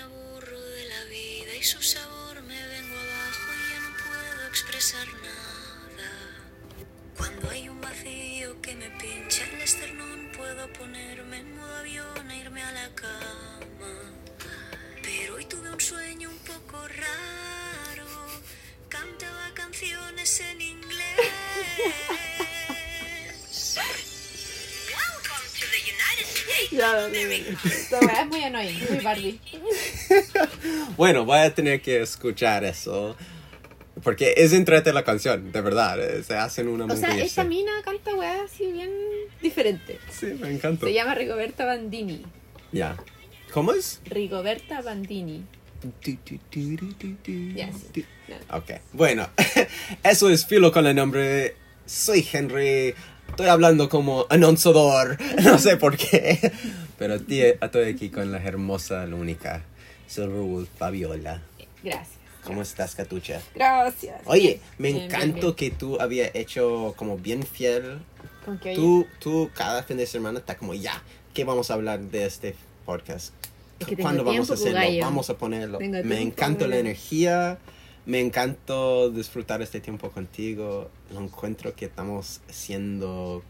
me aburro de la vida y su sabor me vengo abajo y ya no puedo expresar nada. Cuando hay un vacío que me pincha el esternón, puedo ponerme en modo avión e irme a la cama. Pero hoy tuve un sueño un poco raro. Cantaba canciones en inglés. Welcome to the United States Ya. Esta es muy annoying, muy Barbie. Bueno, voy a tener que escuchar eso. Porque es entrete la canción, de verdad. eh, Se hacen una O sea, sí. mina canta weá así bien diferente. Sí, me encanta. Se llama Rigoberta Bandini. Ya. ¿Cómo es? Rigoberta Bandini. Ya, sí. Ok, bueno, eso es Filo con el nombre. Soy Henry. Estoy hablando como anunciador. No sé por qué. Pero estoy aquí con la hermosa, la única Silverwood Fabiola. Gracias. ¿Cómo estás, Catucha? Gracias. Oye, me Bien, encantó bien. que tú habías hecho como bien fiel. Con oye, Tú, tú cada fin de semana está como ya, ¿qué vamos a hablar de este podcast? Es que tengo ¿Cuándo vamos a hacerlo? Vamos a ponerlo. Tengo me encanta la energía, me encantó disfrutar este tiempo contigo. Lo encuentro que estamos haciendo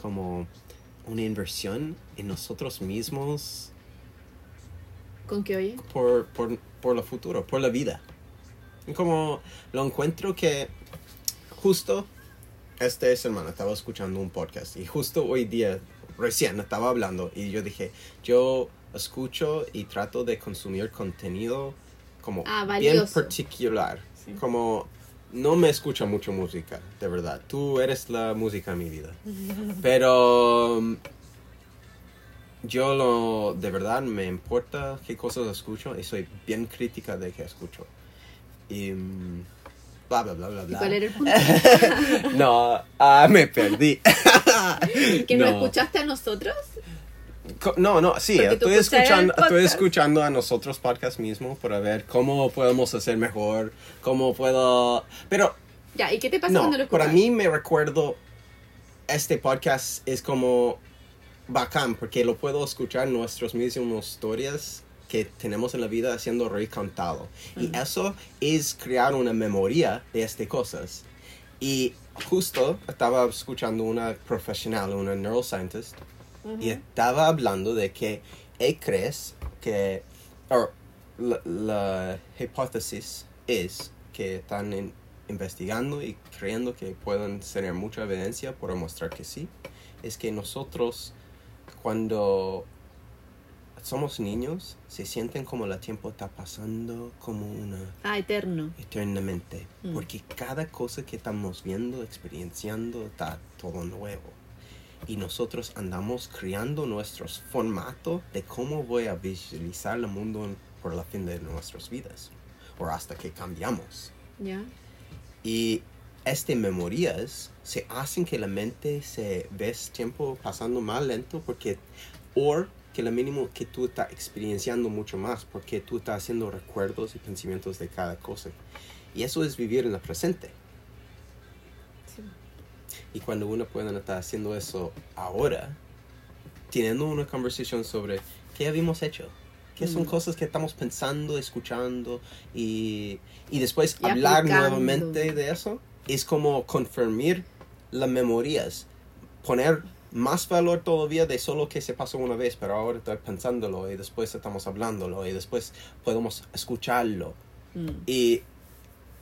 como una inversión en nosotros mismos con que oye. por, por, por lo futuro, por la vida. Y Como lo encuentro que justo esta semana estaba escuchando un podcast y justo hoy día recién estaba hablando y yo dije, yo escucho y trato de consumir contenido como Ah, bien particular. Como no me escucha mucho música, de verdad. Tú eres la música en mi vida. Pero um, yo lo, de verdad me importa qué cosas escucho y soy bien crítica de qué escucho. Y mm, bla, bla, bla, bla, ¿Y bla. cuál era el punto? no, ah, me perdí. ¿Que no. escuchaste a nosotros? No, no, sí, estoy escuchando, estoy escuchando a nosotros podcast mismo para ver cómo podemos hacer mejor, cómo puedo... Pero Ya, ¿y qué te pasa no, cuando lo para escuchas? mí me recuerdo, este podcast es como bacán porque lo puedo escuchar nuestras mismas historias que tenemos en la vida siendo recontado. Y eso es crear una memoria de estas cosas. Y justo estaba escuchando una profesional, una neuroscientist, y estaba hablando de que él crees que, o la, la hipótesis es que están investigando y creyendo que pueden tener mucha evidencia por demostrar que sí, es que nosotros cuando somos niños se sienten como el tiempo está pasando como una Ah, eterno. eternamente. Mm. Porque cada cosa que estamos viendo, experienciando, está todo nuevo. Y nosotros andamos creando nuestros formatos de cómo voy a visualizar el mundo por la fin de nuestras vidas. O hasta que cambiamos. Ya. Y estas memorias se hacen que la mente se ves tiempo pasando más lento porque o que lo mínimo que tú estás experienciando mucho más porque tú estás haciendo recuerdos y pensamientos de cada cosa. Y eso es vivir en el presente. Sí. Y cuando uno puede estar haciendo eso ahora, teniendo una conversación sobre qué habíamos hecho, qué son cosas que estamos pensando, escuchando y, y después Y hablar aplicando. nuevamente de eso, es como confirmar las memorias, poner más valor todavía de solo que se pasó una vez, pero ahora estoy pensándolo y después estamos hablándolo y después podemos escucharlo. Mm. Y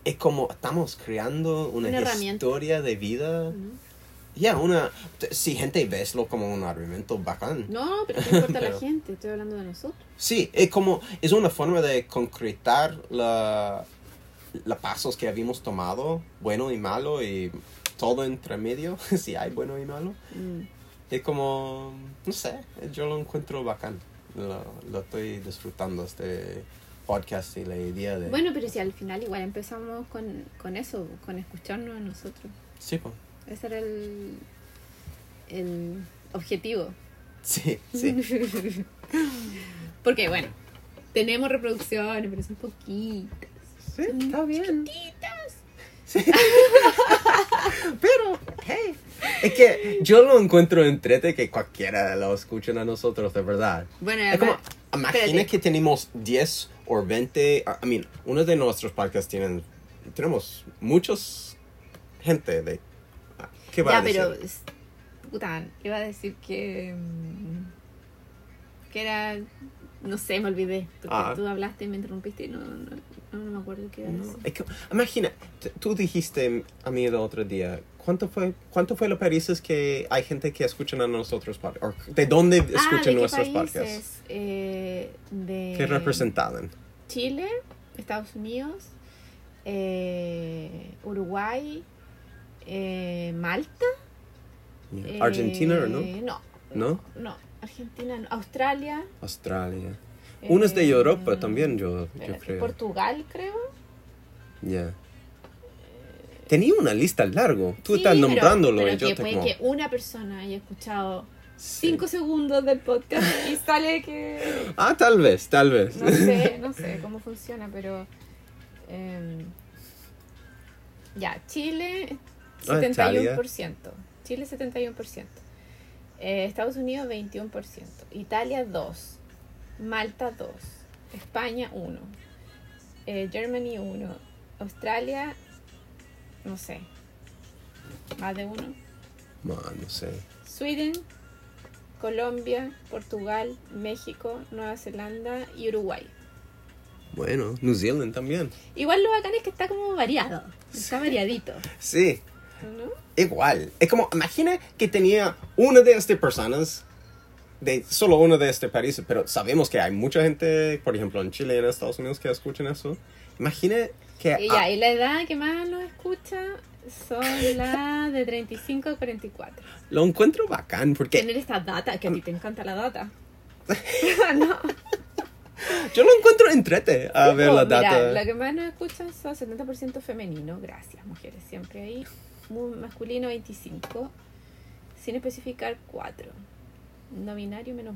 es como estamos creando una, historia de vida. Ujú. Ya, una. Si gente veslo como un argumento bacán. No, pero ¿qué importa a la Pero- gente? Estoy hablando de nosotros. Sí, es como. Es una forma de concretar la. Los pasos que habíamos tomado, bueno y malo, y todo entre medio, si hay bueno y malo. Mm. Es como. No sé, yo lo encuentro bacán. Lo, lo estoy disfrutando, este podcast y la idea de. Bueno, pero si al final igual empezamos con, con eso, con escucharnos a nosotros. Sí, pues. Ese era el, el objetivo. Sí, sí. Porque bueno, tenemos reproducciones, pero son poquitas. Sí, Son está bien. chiquititas. Hey. Es que yo lo encuentro entrete que cualquiera lo escuchen a nosotros, de verdad. Bueno, Es como, imagina Espérate. que tenemos 10 o 20. I mean, uno de nuestros podcasts tienen. Tenemos muchos gente de. ¿Qué va Ya, a decir? pero. es- Puta, iba a decir que. mm, Que era. No sé, me olvidé. Porque Ah. tú hablaste y me interrumpiste y no, no, no, no me acuerdo qué iba a No, decir. es que- imagina, tú dijiste a mí el otro día, ¿cuánto fue, cuánto fue los países que hay gente que escuchan a nosotros ¿De dónde ah, escuchan ¿de qué nuestros países? podcasts? Eh, de ¿Qué representaban? Chile, Estados Unidos, eh, Uruguay, eh, Malta. eh, ¿Argentina o no? No, ¿No? no, Argentina, no. Australia. Australia. Uno es de eh, Europa también, yo, yo creo. Portugal, creo. Ya. Tenía una lista largo. Tú Sí, estás pero- nombrándolo pero y yo que puede como... que una persona haya escuchado sí. cinco segundos del podcast y sale que Ah, tal vez, tal vez. no sé, no sé cómo funciona, pero em, ya, Chile Ah, 71%, Chile 71%, eh, Estados Unidos 21%, Italia 2, Malta 2, España 1, eh, Germany 1, Australia, no sé, más de uno. Ma, no sé. Sweden, Colombia, Portugal, México, Nueva Zelanda y Uruguay. Bueno, New Zealand también. Igual lo bacán es que está como variado, está variadito, Sí, ¿no? igual. Es como, imagina que tenía una de estas personas, de solo uno de este país, pero sabemos que hay mucha gente, por ejemplo, en Chile y en Estados Unidos que escuchan eso. Imagina que... Y, ya, y la edad que más lo escucha son las de 35 a 44. ah, lo encuentro bacán porque Tener esta data, que a ti te encanta la data. no. yo lo encuentro entrete a ver Oh, la mira, data. lo que más nos escuchan son 70% femenino, gracias mujeres, siempre ahí. Muy masculino 25, sin especificar 4. No binario menos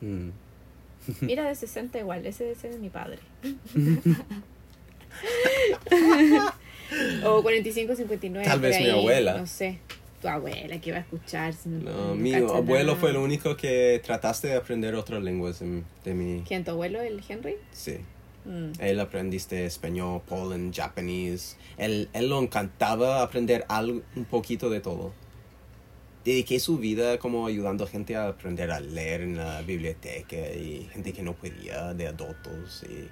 1. Mm. Mira de 60 igual, ese, ese es mi padre. o 45, 59. Tal vez mi ahí, abuela. No sé. Tu abuela que va a escuchar. si no- No, mi abuelo nada. fue el único que trataste de aprender otras lenguas de, de mi... ¿Quién, tu abuelo, el Henry? Sí. Mm. Él aprendiste español, Poland, japonés. Él, él lo encantaba aprender algo, un poquito de todo. Dediqué su vida como ayudando a gente a aprender a leer en la biblioteca y gente que no podía, de adultos. Y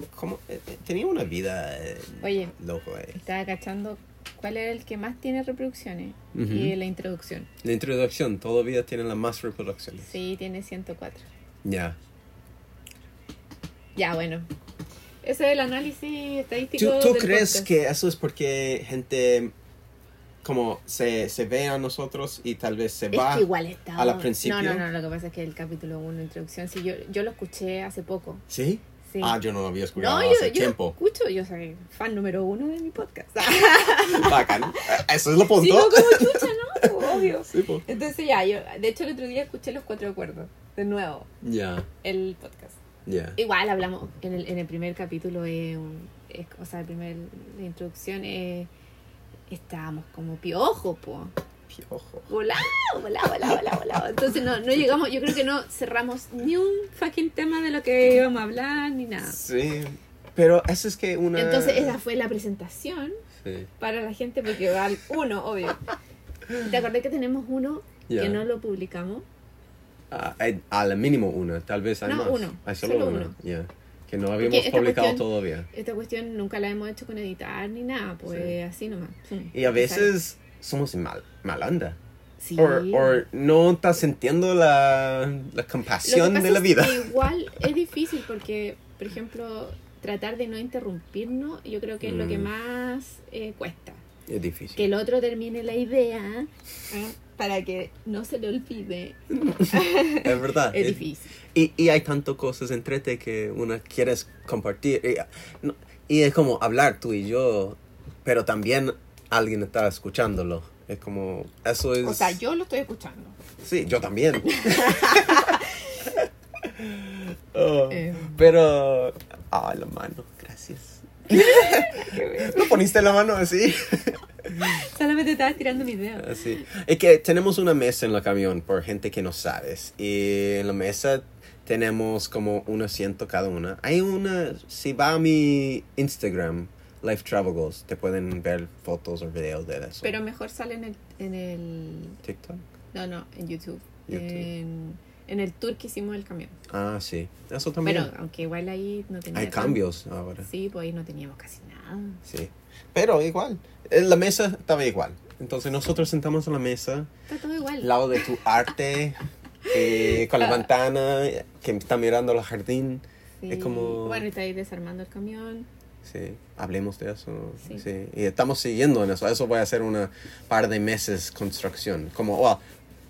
eh, eh, tenía una vida eh, Oye. loco. eh. Estaba cachando cuál era el que más tiene reproducciones. Y la introducción. La introducción todavía tiene las más reproducciones. Sí, tiene 104. Ya. Ya, bueno. Ese es el análisis estadístico. ¿Tú, tú del crees podcast. que eso es porque gente como se, se ve a nosotros y tal vez se Es va que igual está. a la principio? No, no, no. Lo que pasa es que el capítulo 1, introducción, sí, yo, yo lo escuché hace poco. ¿Sí? Sí. Ah, yo no lo había escuchado no, yo, hace yo tiempo. escucho. Yo soy fan número uno de mi podcast. Bacán. Eso es lo punto. Sigo como chucha, ¿no? Obvio. Sí, po. Entonces ya, yo, de hecho el otro día escuché los cuatro acuerdos, de nuevo, Ya, el podcast. ya. Igual hablamos, en el, en el primer capítulo, un- es- o sea, el primer, la introducción, eh, estábamos como piojos, po. Piojo. Volado, volado, volado, volado, volado. Entonces no, no llegamos, yo creo que no cerramos ni un fucking tema de lo que íbamos a hablar, ni nada. Sí. Pero eso es que una... Entonces esa fue la presentación Sí. para la gente, porque va al uno, obvio. ¿Te acordás que tenemos uno Ya. que no lo publicamos? Ah, hay- a la mínimo una, tal vez hay No, más. uno. Hay solo, Solo una. uno. Ya. Que no habíamos publicado cuestión- todavía. Esta cuestión nunca la hemos hecho con editar ni nada, pues Sí. así nomás. Pum, Y a veces somos mal, malanda. Sí. O no estás sintiendo la, la compasión de la es vida. que igual es difícil porque, por ejemplo, tratar de no interrumpirnos, yo creo que es lo que Mm. más eh, cuesta. Es difícil. Que el otro termine la idea ¿eh? para que no se le olvide. Es verdad. Es es- difícil. Y, y hay tantas cosas entrete que una quieres compartir. Y, no- y es como hablar tú y yo, pero también alguien está escuchándolo. Es como, eso es... O sea, yo lo estoy escuchando. Sí, yo también. Oh, Eh. Pero... Ah, la mano, gracias. ¿No poniste la mano así? Solamente estaba tirando mi dedo. Así. Es que tenemos una mesa en la camión por gente que no sabes. Y en la mesa tenemos como un asiento cada una. Hay una, si va a mi Instagram, Life Travel Goals, te pueden ver fotos o videos de eso. Pero mejor sale en el, en el... TikTok. No, no, en YouTube. YouTube. En, en el tour que hicimos del camión. Ah, sí. Eso también. Pero aunque igual ahí no tenía... Hay tan- cambios ahora. Sí, pues ahí no teníamos casi nada. Sí. Pero igual, eh, la mesa estaba igual. Entonces nosotros sentamos en la mesa, Está todo igual. al lado de tu arte, eh, con la ventana, eh, que está mirando el jardín. Sí. Es como... Bueno, está ahí desarmando el camión. Sí, hablemos de eso. Sí. Sí. Y estamos siguiendo en eso. Eso voy a hacer una par de meses construcción. Como, well,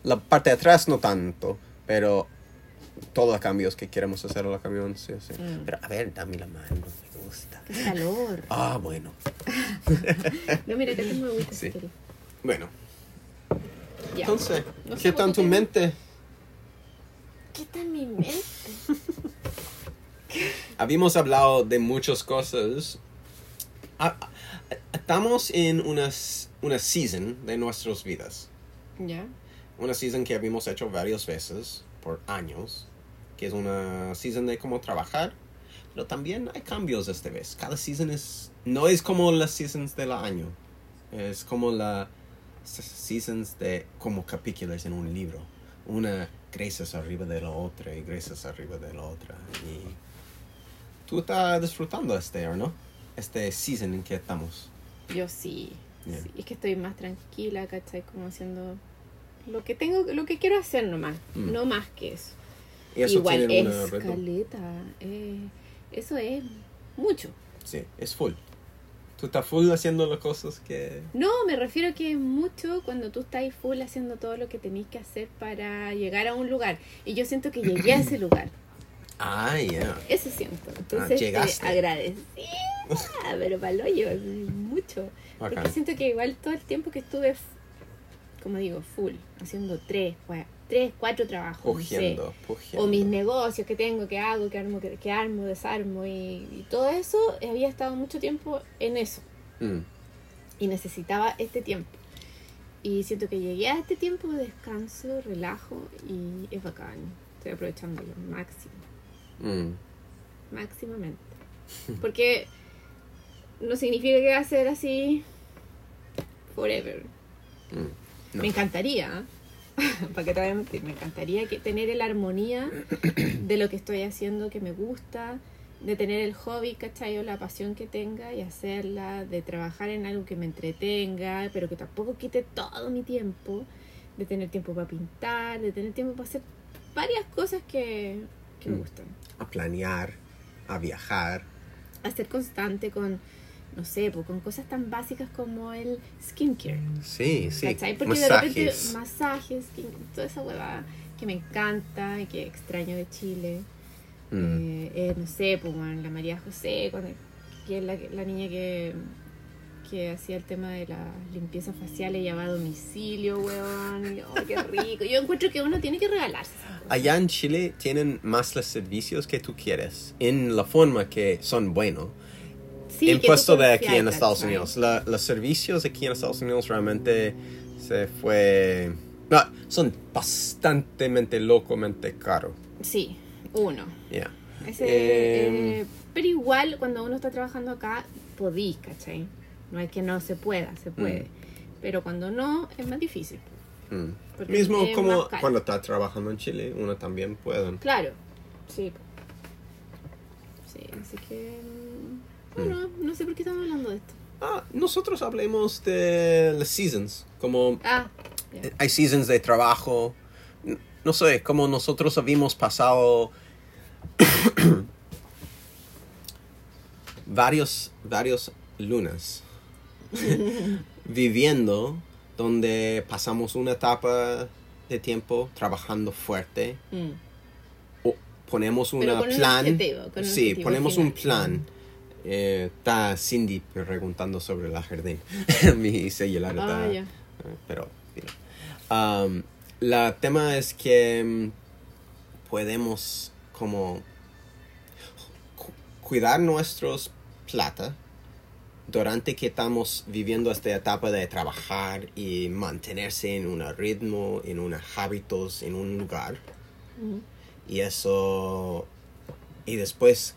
la parte de atrás no tanto, pero todos los cambios que queremos hacer en el camión, sí, sí. Mm. Pero a ver, dame la mano, me gusta. Qué calor. Ah, bueno. No, mira, que tengo agüita Sí. Bueno, Ya. entonces, No ¿qué tal tu te- mente? ¿Qué en mi mente? Habíamos hablado de muchas cosas. Estamos en una, una season de nuestras vidas. Ya. Una season que habíamos hecho varias veces por años. Que es una season de cómo trabajar. Pero también hay cambios esta vez. Cada season es... No es como las seasons del año. Es como las seasons de... Como capítulos en un libro. Una gracias arriba de la otra y gracias arriba de la otra. Y tú estás disfrutando este, ¿o no? Este season en que estamos. Yo sí. Es que estoy más tranquila, ¿cachai? Como haciendo lo que tengo, lo que quiero hacer nomás. Mm. No más que eso. Y eso Igual es caleta. eh, eso es mucho. Sí, es full. Tú estás full haciendo las cosas que... No, me refiero que es mucho cuando tú estás full haciendo todo lo que tenés que hacer para llegar a un lugar. Y yo siento que llegué a ese lugar. Ah, ya. Eso siento. Entonces, llegaste. eh, agradecida, pero para hoyo, mucho. Porque siento que igual todo el tiempo que estuve, como digo, full, haciendo tres, tres cuatro trabajos, no sé. Pugiendo, pugiendo. o mis negocios que tengo, que hago, que armo, que, que armo, desarmo y, y todo eso, había estado mucho tiempo en eso Mm, y necesitaba este tiempo. Y siento que llegué a este tiempo de descanso, relajo y es bacán. Estoy aprovechando lo máximo, mm. máximamente. Porque no significa que va a ser así forever. Mm, no. Me encantaría, para que te voy a mentir, me encantaría que tener la armonía de lo que estoy haciendo que me gusta, de tener el hobby, ¿cachai? O la pasión que tenga y hacerla, de trabajar en algo que me entretenga, pero que tampoco quite todo mi tiempo, de tener tiempo para pintar, de tener tiempo para hacer varias cosas que, que me Mm. gustan. A planear, a viajar. A ser constante con, no sé, pues, con cosas tan básicas como el skincare. Sí, sí. ¿Cachai? Porque de repente Masajes. masajes, que- toda esa hueva que me encanta y que extraño de Chile. Mm. Eh, eh, no sé, pues bueno, la María José, cuando- que es la, la niña que, que hacía el tema de la limpieza facial, ella va a domicilio, weón. oh, qué rico. Yo encuentro que uno tiene que regalarse. Allá en Chile tienen más los servicios que tú quieres, en la forma que son buenos. Sí, impuesto de aquí en Estados. Unidos. La- los servicios aquí en Estados Unidos realmente se fue... No, son bastantemente locamente caros. Sí, uno. Yeah. Ese, Eh, eh, pero igual, cuando uno está trabajando acá, podís, ¿cachai? No es que no se pueda, se puede. Pero cuando no, es más difícil. Mm. Mismo como cuando está trabajando en Chile, uno también puede. Claro, sí. Sí, así que... mm, Bueno, no sé por qué estamos hablando de esto. Ah, nosotros hablemos de las seasons, como Ah, ya. Eh, hay seasons de trabajo. No sé, como nosotros habíamos pasado varios, varios lunas viviendo donde pasamos una etapa de tiempo trabajando fuerte. Mm. o ponemos una con un plan. objetivo, con un sí, ponemos un plan. Eh, está Cindy preguntando sobre la jardín. Mi celular está. Ah, ya. eh, Pero, mira. Um, la tema es que mm, podemos como cu- cuidar nuestros plata durante que estamos viviendo esta etapa de trabajar y mantenerse en un ritmo, en unos hábitos, en un lugar. Mm. Y eso... Y después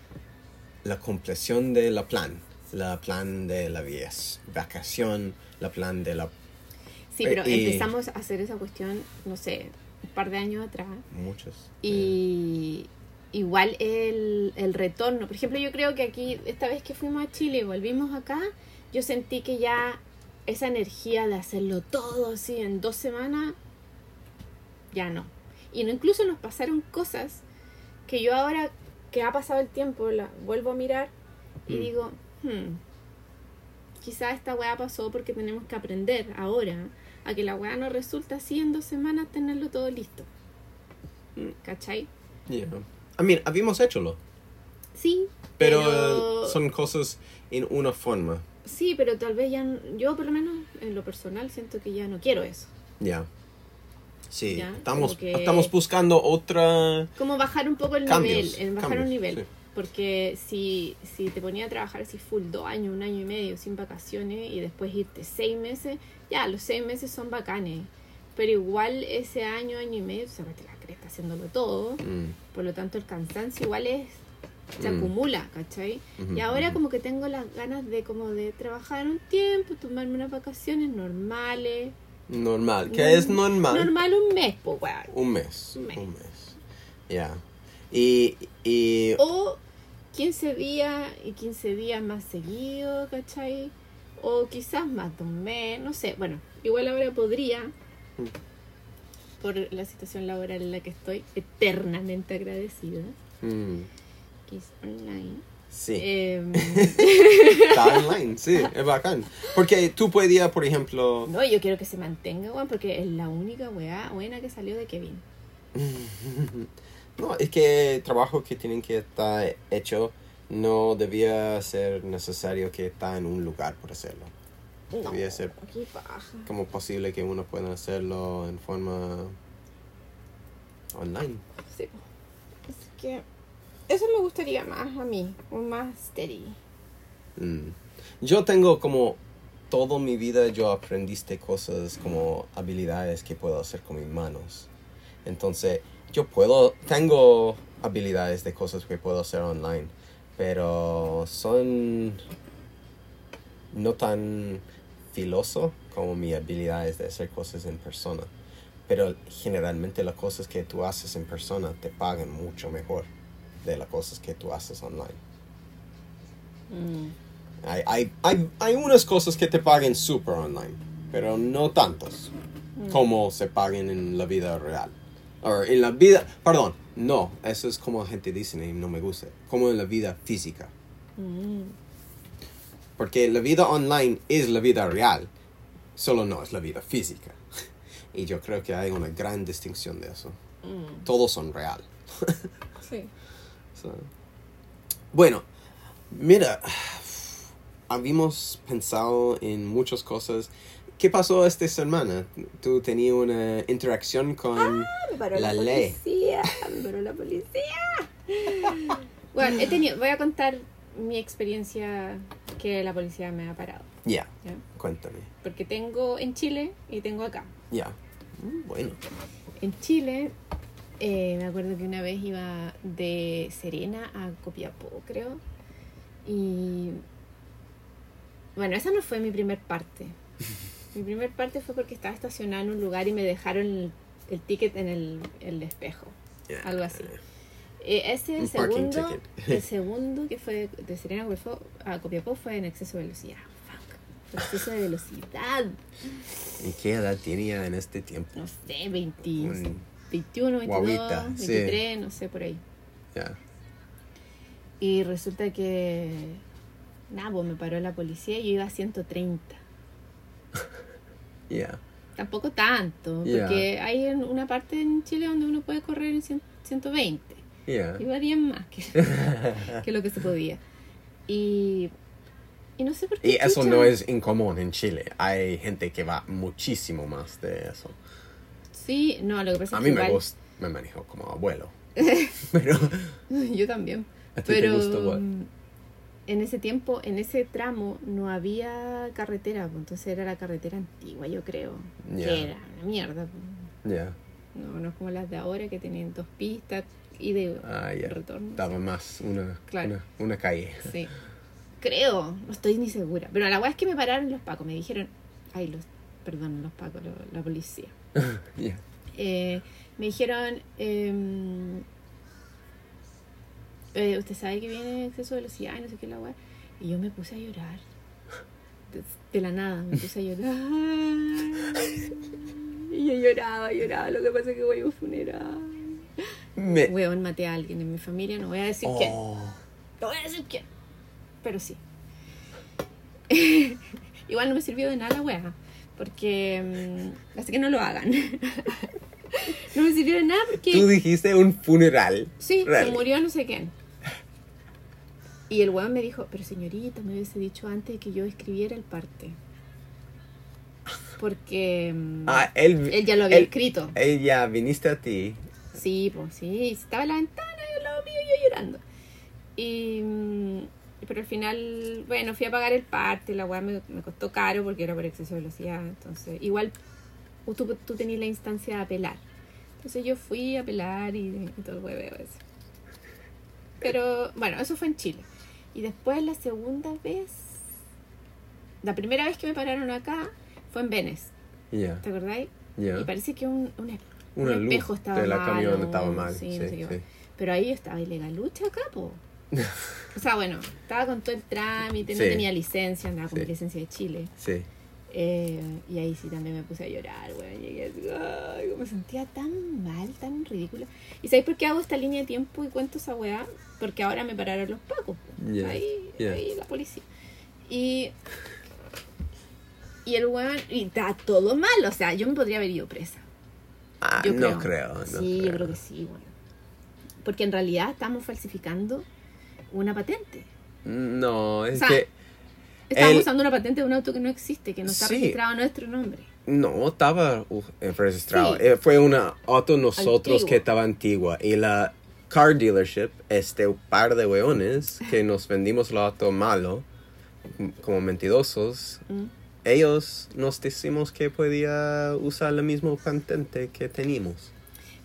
la compleción de la plan. La plan de la vies, vacación, la plan de la... Sí, pero Y- empezamos a hacer esa cuestión, no sé, un par de años atrás. Muchos. Y igual el, el retorno. Por ejemplo, yo creo que aquí, esta vez que fuimos a Chile y volvimos acá, yo sentí que ya esa energía de hacerlo todo así en dos semanas, ya no. Y no, incluso nos pasaron cosas que yo ahora que ha pasado el tiempo, la vuelvo a mirar y Mm. digo, hmm, quizá esta weá pasó porque tenemos que aprender ahora a que la weá no resulta así en dos semanas tenerlo todo listo. Mm. ¿Cachai? Yeah. I mean, habíamos hecholo. Sí, Pero, pero, son cosas en una forma. sí, pero tal vez ya, yo por lo menos en lo personal siento que ya no quiero eso. Ya. Sí, Ya, estamos, que- estamos buscando otra... Como bajar un poco el Cambios, nivel, en bajar cambios, un nivel. sí. Porque si, si te ponía a trabajar así full dos años, un año y medio sin vacaciones y después irte seis meses, ya, los seis meses son bacanes. Pero igual ese año, año y medio, se mete la cresta haciéndolo todo. Mm, Por lo tanto, el cansancio igual es se Mm. acumula, ¿cachai? Y ahora como que tengo las ganas de como de trabajar un tiempo, tomarme unas vacaciones normales. normal. ¿Qué es normal? Normal un mes, pues, weón. Un mes. Un mes. Un mes. Ya. Y, y... O 15 días y 15 días más seguido, ¿cachai? O quizás más de un mes, no sé. Bueno, igual ahora podría, Mm. por la situación laboral en la que estoy, eternamente agradecida, mm, que es online. sí. Em, Está online, sí, es bacán. Porque tú podías, por ejemplo... no, yo quiero que se mantenga, weón, porque es la única weá buena que salió de Kevin. No, es que el trabajo que tienen que estar hecho no debía ser necesario que está en un lugar por hacerlo. No, qué paja. como posible que uno pueda hacerlo en forma online. Sí. Es que eso me gustaría más a mí, un más steady. Mm. Yo tengo como toda mi vida yo aprendiste cosas como habilidades que puedo hacer con mis manos. Entonces, yo puedo, tengo habilidades de cosas que puedo hacer online, pero son no tan filoso como mis habilidades de hacer cosas en persona. Pero generalmente las cosas que tú haces en persona te pagan mucho mejor de las cosas que tú haces online. Mm. Hay, hay, hay, hay unas cosas que te paguen super online, pero no tantos como se paguen en la vida real. O en la vida, perdón, no, eso es como la gente dice y no me gusta, como en la vida física. Mm. Porque la vida online es la vida real, solo no es la vida física. Y yo creo que hay una gran distinción de eso. Mm. Todos son real. Sí. So, Bueno, mira, habíamos pensado en muchas cosas. ¿Qué pasó esta semana? ¿Tú tenías una interacción con... Me paró La la, ley. policía. Me paró la policía. Bueno, he tenido, voy a contar mi experiencia que la policía me ha parado. Ya, ¿ya? cuéntame. Porque tengo en Chile y tengo acá. Ya. Mm, Bueno. En Chile, eh, me acuerdo que una vez iba de Serena a Copiapó, creo. Y bueno, esa no fue mi primer parte. Mi primer parte fue porque estaba estacionada en un lugar y me dejaron el, el ticket en el, el espejo. Algo así. Eh, ese parking segundo, el segundo que fue de Serena Copiapó, a Copiapó fue en exceso de velocidad. Fuck. Exceso de velocidad. ¿Y qué edad tenía en este tiempo? No sé, 20, Un- 21, 22, Guaguita, sí. 23, no sé, por ahí. Ya. Y resulta que, nada, pues me paró la policía y yo iba a 130. Ya. Tampoco tanto, Ya. porque hay una parte en Chile donde uno puede correr en 100 120. Iba bien más que, que lo que se podía. Y, y no sé por qué. Y eso no es incomún en Chile. Hay gente que va muchísimo más de eso. Sí, no, lo que pasa A es mí que me gusta, me manejo como abuelo. Pero Yo también. ¿A ti te Pero gusta igual? mm, en ese tiempo, en ese tramo, no había carretera, pues, entonces era la carretera antigua, yo creo. Que era una mierda. pues. No, no es como las de ahora que tienen dos pistas, y de Ah, retorno. Daba más una, Claro. una, una calle. Sí. Creo, no estoy ni segura. Pero la weá es que me pararon los pacos, me dijeron, ay, los, perdón, los pacos, lo- la policía. Eh, me dijeron, em, eh, usted sabe que viene exceso de velocidad y no sé qué la weá. Y yo me puse a llorar. De, de la nada, me puse a llorar. Y yo lloraba, lloraba. Lo que pasa es que voy a un funeral. Me... Weón, maté a alguien en mi familia, no voy a decir quién. Oh. No voy a decir quién. Pero sí. Igual no me sirvió de nada la wea. Porque. mm, así que no lo hagan. no me sirvió de nada porque. Tú dijiste un funeral. Sí, Real. se murió no sé quién. Y el weón me dijo, pero señorita, me hubiese dicho antes que yo escribiera el parte. Porque mm, Ah, él, él ya lo había él- escrito. Él ya viniste a ti. Sí, pues sí, estaba en la ventana y al lado mío yo llorando. Y, mm, pero al final, bueno, fui a pagar el parte, la weá me, me costó caro porque era por exceso de velocidad. Entonces, igual tú, tú tenías la instancia de apelar. Entonces yo fui a apelar y, y todo el hueveo ese. Pero bueno, eso fue en Chile. Y después la segunda vez, la primera vez que me pararon acá fue en Venice, Ya. ¿te acordáis? Ya. Y parece que un, un, un Una luz espejo estaba de la malo, camión estaba mal. sí, Sí, no sé qué sí. Pero ahí estaba ilegal lucha acá, po. O sea, bueno, estaba con todo el trámite, no tenía licencia, andaba con mi licencia de Chile. Sí. Eh, y ahí sí también me puse a llorar, güey. Llegué así, ay, me sentía tan mal, tan ridícula. ¿Y sabéis por qué hago esta línea de tiempo y cuento esa weá? Porque ahora me pararon los pacos. Ya, Ahí, ahí la policía. Y, y el weón, y está todo mal. O sea, yo me podría haber ido presa. Ah, Yo no creo. no sí, yo creo. que sí, bueno. Porque en realidad estamos falsificando una patente. No, es O sea, que Estamos El- usando una patente de un auto que no existe, que no está Sí. registrado a nuestro nombre. no estaba uh, eh, registrado. Sí. Eh, Fue una auto nosotros Antigua. que estaba antigua. Y la car dealership, este par de weones que nos vendimos el auto malo, como mentirosos, Mm. Ellos nos decimos que podía usar la misma patente que teníamos.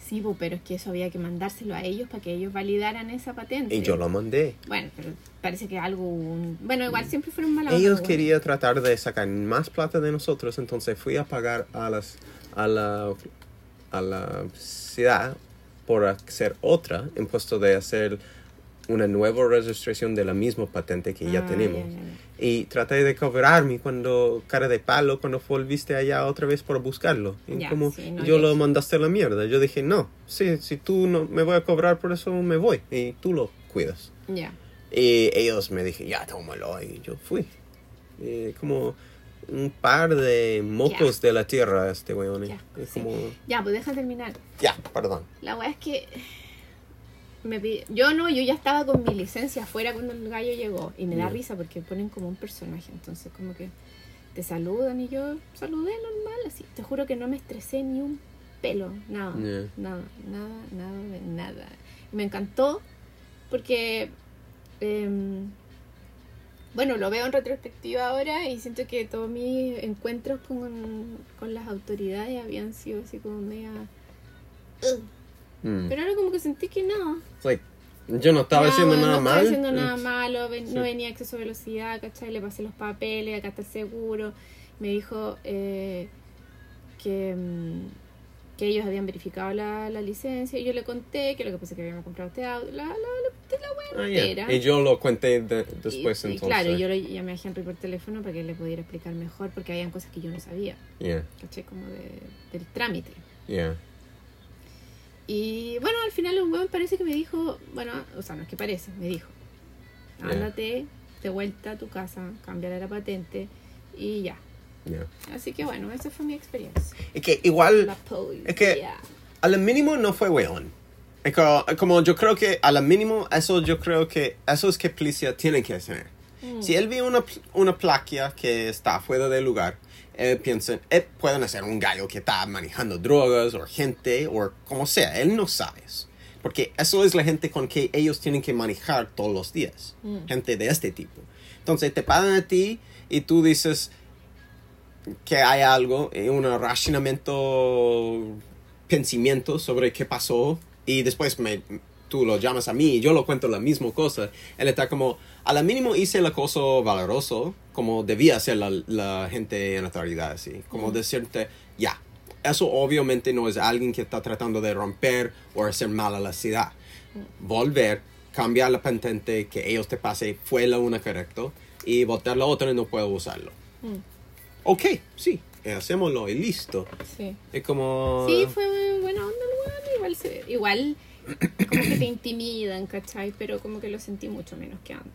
Sí, pero es que eso había que mandárselo a ellos para que ellos validaran esa patente. Y yo lo mandé. Bueno, pero parece que algo... Bueno, igual siempre fueron malas Ellos querían tratar de sacar más plata de nosotros, entonces fui a pagar a las a la a la ciudad por hacer otra, en puesto de hacer una nueva registración de la misma patente que ya Ah, tenemos. Y traté de cobrarme cuando, cara de palo, cuando volviste allá otra vez por buscarlo. Y como sí, no, yo lo mandaste a la mierda. Yo dije, no, sí, si tú no me voy a cobrar por eso, me voy. Y tú lo cuidas. Y ellos me dijeron, ya, tómalo. Y yo fui. Y como un par de mocos de la tierra este weón. y Ya, es sí. como, Ya, pues deja terminar. ya, perdón. La weá es que... Me Yo no, yo ya estaba con mi licencia afuera cuando el gallo llegó. Y me da risa porque ponen como un personaje. Entonces como que te saludan y yo saludé normal así. Te juro que no me estresé ni un pelo. Nada. Nada, nada, nada nada. Me encantó porque... em, bueno, lo veo en retrospectiva ahora y siento que todos mis encuentros con, con las autoridades habían sido así como media... "Ugh". Mm. Pero ahora como que sentí que no. Like, yo no estaba No, haciendo bueno, nada no mal. haciendo nada Mm. malo, ven- Sí. no venía a exceso de velocidad, ¿cachai? Le pasé los papeles, acá está el seguro. Me dijo eh, que, mm, que ellos habían verificado la, la licencia y yo le conté que lo que pasa es que habíamos comprado este auto, la, la, la, la buena Ah, entera. Y yo lo conté de- después Y- y entonces. claro, yo le llamé a Henry por teléfono para que le pudiera explicar mejor porque habían cosas que yo no sabía, Yeah, ¿cachai? Como de, del trámite. yeah. Y bueno, al final un weón parece que me dijo, bueno, o sea, no es que parece, me dijo, ándate de vuelta a tu casa, cámbiale la patente y ya. yeah. Así que bueno, esa fue mi experiencia. Es que igual, La es que- a lo mínimo no fue weón. Es como, como yo creo que a lo mínimo eso yo creo que eso es que policía tiene que hacer. Mm. Si él ve una, una plaquia que está fuera del lugar, él piensa, eh, pueden hacer un gallo que está manejando drogas o gente o como sea, él no sabe. Porque eso es la gente con que ellos tienen que manejar todos los días. Mm. Gente de este tipo. Entonces te pagan a ti y tú dices que hay algo, eh, un racionamiento, pensamiento sobre qué pasó y después me, tú lo llamas a mí y yo lo cuento la misma cosa, él está como, a la mínimo hice el acoso valoroso, como debía hacer la, la gente en la actualidad, así, como decirte, ya, eso obviamente no es alguien que está tratando de romper o hacer mal a la ciudad. Volver, cambiar la patente que ellos te pasen fue la una correcto y votar la otra y no puedo usarlo. Mm. Ok, sí, hacémoslo y listo. Sí. Es como... Sí, fue buena onda igual como que te intimidan, ¿cachai? Pero como que lo sentí mucho menos que antes.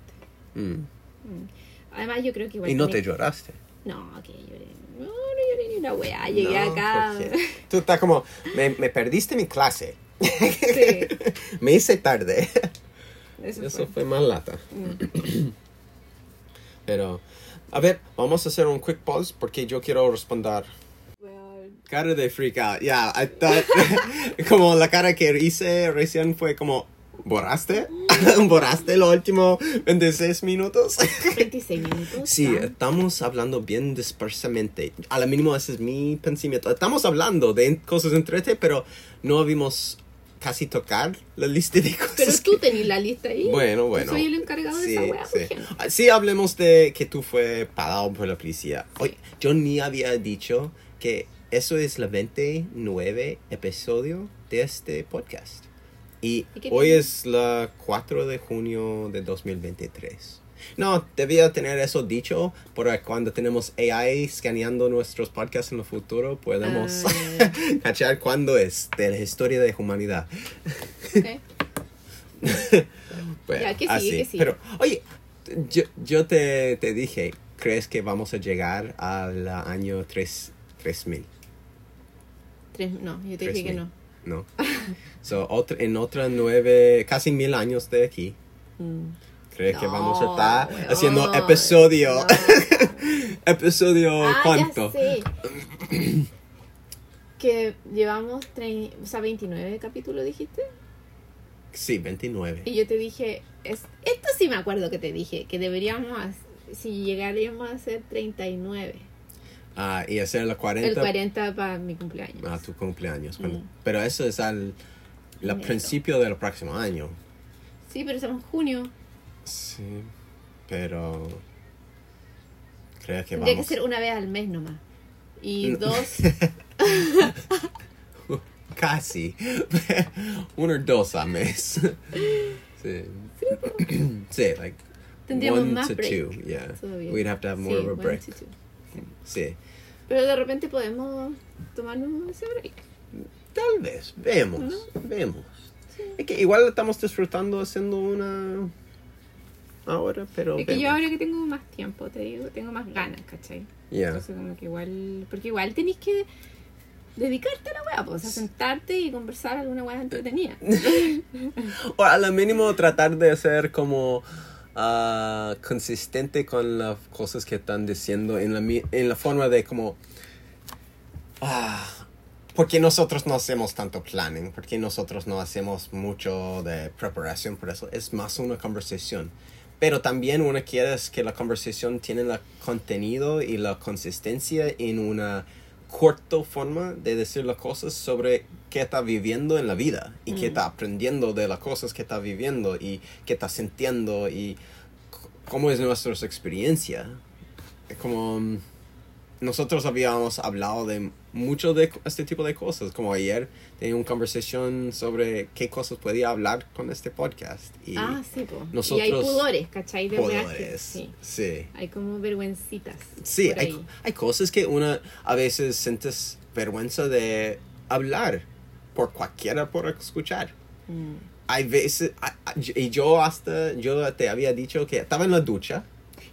Mm. Mm. Además yo creo que igual Y no te lloraste. No, que lloré. No, no lloré ni una weá. Llegué No, acá. Tú estás como, me, me perdiste mi clase. Sí, me hice tarde. eso, Eso fue. fue más lata. Mm. Pero, a ver, vamos a hacer un quick pause porque yo quiero responder. Cara de freak out. Yeah, I thought, como la cara que hice recién fue como, ¿borraste? ¿Borraste los últimos 26 minutos? 26 minutos. Sí, estamos hablando bien dispersamente. A lo mínimo ese es mi pensamiento. Estamos hablando de cosas entrete, pero no habíamos casi tocar la lista de cosas. Pero tú tenés la lista ahí. Bueno, Yo bueno. soy el encargado de Sí, esa sí. gente. Ah, Sí, hablemos de que tú fue parado por la policía. Oye, yo ni había dicho que eso es la 29 episodio de este podcast. Y ¿Y qué hoy es la 4 de junio de 2023. No, debía tener eso dicho, porque cuando tenemos AI escaneando nuestros podcasts en el futuro, podemos Ah, cachar cuándo es de la historia de humanidad. Bueno, que sigue, así. que sigue. Pero, oye, yo, yo te, te dije, ¿crees que vamos a llegar al año 3, 3000? Tres, no, yo te dije que 3000. no. ¿No? so, otra, en otras nueve, casi mil años de aquí, Mm. ¿crees que vamos a estar weón, haciendo episodio? no. episodio, Ah, ¿cuánto? que llevamos tre- o sea, 29 capítulos, dijiste. Sí, 29. Y yo te dije, es, esto sí me acuerdo que te dije, que deberíamos, si llegaríamos a hacer 39, Ah, y hacer la 40 el 40 para mi cumpleaños. a tu cumpleaños. Mm. Pero eso es al la principio del próximo año. Sí, pero estamos en junio. Sí, pero creo que Tendría vamos. que ser una vez al mes nomás. Y No. dos, Casi. Uno o dos a mes. sí. sí, like Tendríamos one más to break two. Yeah, we'd have to have more Sí, of a break. Sí, Pero de repente podemos tomarnos ese break. tal vez. Vemos, ¿No? vemos. Es que igual estamos disfrutando haciendo una ahora, pero Es que yo ahora que tengo más tiempo, te digo, tengo más ganas, ¿cachai? Yeah. Entonces como que igual, porque igual tenés que dedicarte a la weá, pues, a sentarte y conversar alguna weá entretenida. O a lo mínimo tratar de ser como ah, consistente con las cosas que están diciendo en la, en la forma de como... ah, porque nosotros no hacemos tanto planning, porque nosotros no hacemos mucho de preparación, por eso es más una conversación. Pero también uno quiere es que la conversación tiene el contenido y la consistencia en una corta forma de decir las cosas sobre qué está viviendo en la vida y qué Mm. está aprendiendo de las cosas que está viviendo y qué está sintiendo y cómo es nuestra experiencia. Es Como mm, nosotros habíamos hablado de mucho de este tipo de cosas, como ayer tenía una conversación sobre qué cosas podía hablar con este podcast y ah, sí, pues. Y nosotros- hay pudores, ¿cachai? De poderes. sí. sí. Hay como vergüencitas. Sí, hay, hay cosas que una a veces sientes vergüenza de hablar por cualquiera por escuchar. Mm. Hay veces, y yo hasta, yo te había dicho que estaba en la ducha.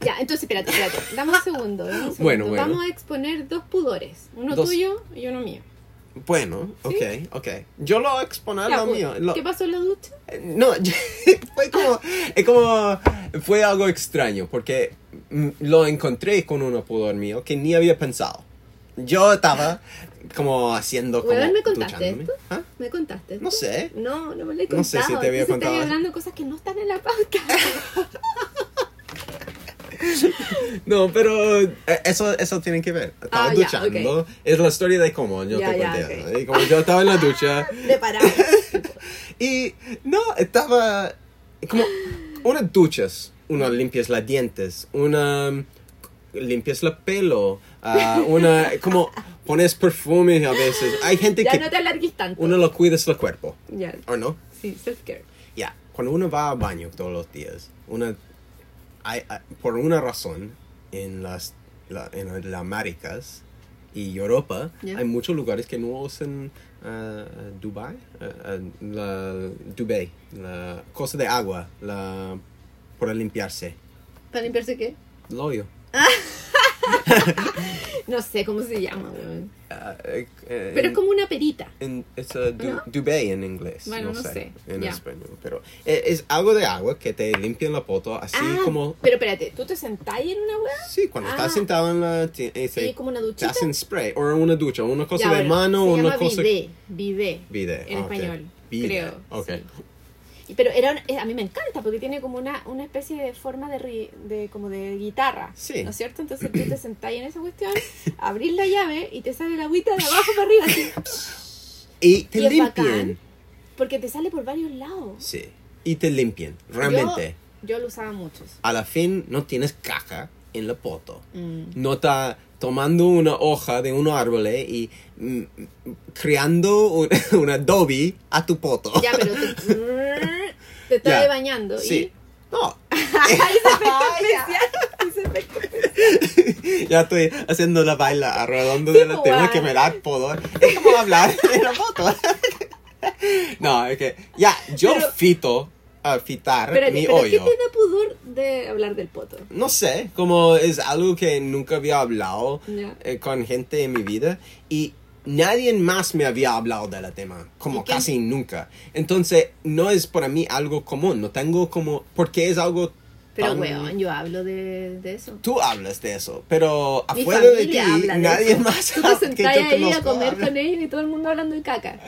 Ya, entonces espérate, espérate. Dame un segundo. dame un segundo. Bueno, bueno. Vamos a exponer dos pudores. Uno Dos. tuyo y uno mío. Bueno, ok, ok. Yo lo voy a exponer lo pues, mío. Lo- ¿Qué pasó en la ducha? No, fue como, es como, fue algo extraño porque mm, lo encontré con un pudor mío que ni había pensado. Yo estaba como haciendo como ¿me contaste esto? ¿Ah? ¿Me contaste? No esto? sé. No, no me lo he contado. No sé si te había contado. Estoy hablando cosas que no están en la pauta. No, pero eh, eso, eso tiene que ver. Estaba Ah, duchando. Es la historia de cómo yo Ya, te ya, conté. ok. ¿no? Y como yo estaba en la ducha. Y no, estaba como unas duchas. Una limpias los dientes, una limpias el pelo, una como pones perfume a veces. Hay gente Ya que no te alargues tanto. uno lo cuida el cuerpo, Ya, ¿o no? sí, self-care. Ya, cuando uno va al baño todos los días, una, hay, hay- por una razón en las, la- en las Américas y Europa Ya. hay muchos lugares que no usan ah, Dubai, ah, ah, la Dubai, la cosa de agua, la para limpiarse, ¿Para limpiarse qué? el hoyo. No sé cómo se llama, weón. Eh, eh, Pero es como una perita. en- es uh, du- ¿No? Dubai en inglés. Bueno, no, no sé, sé, en ya. español. Pero eh, es algo de agua que te limpia la poto, así ah, como pero espérate, ¿tú te sentás en una weá? Sí, cuando Ah. estás sentado en la... eh, Sí, como una te duchita. hacen spray, o una ducha, una cosa Ya, de bueno, mano, se una llama cosa... Bidet, bidet. Bidet, En ah, ok. español, Bidet, creo. ok. sí. Pero era a mí me encanta porque tiene como una, una especie de forma de, ri- de como de guitarra. Sí. ¿No es cierto? Entonces tú te sentás en esa cuestión, abrís la llave y te sale la agüita de abajo para arriba. así, Y te Y limpian. porque te sale por varios lados. Sí, y te limpian, realmente. Yo, yo lo usaba mucho. A la fin no tienes caca en la poto. Mm. No está tomando una hoja de un árbol eh, y mm, creando un, un adobe a tu poto. Ya, pero te, te estás Ya. bañando Sí. No. Ese efecto especial. ya estoy haciendo la baila redondo de la Sí, tema guay. que me da pudor. Es como hablar en la foto. no, es que ya, yo Pero- fito a fitar Espérate, mi ¿pero qué hoyo. te da pudor de hablar del poto? No sé, como es algo que nunca había hablado Ya. eh, con gente en mi vida y nadie más me había hablado del tema, como casi nunca. Entonces, no es para mí algo común, no tengo como, porque es algo... Pero, tan- weón, yo hablo de, de eso. Tú hablas de eso, pero Mi afuera de ti, de nadie eso. más Tú te sentás yo ahí a comer habla. con ellos y todo el mundo hablando de caca.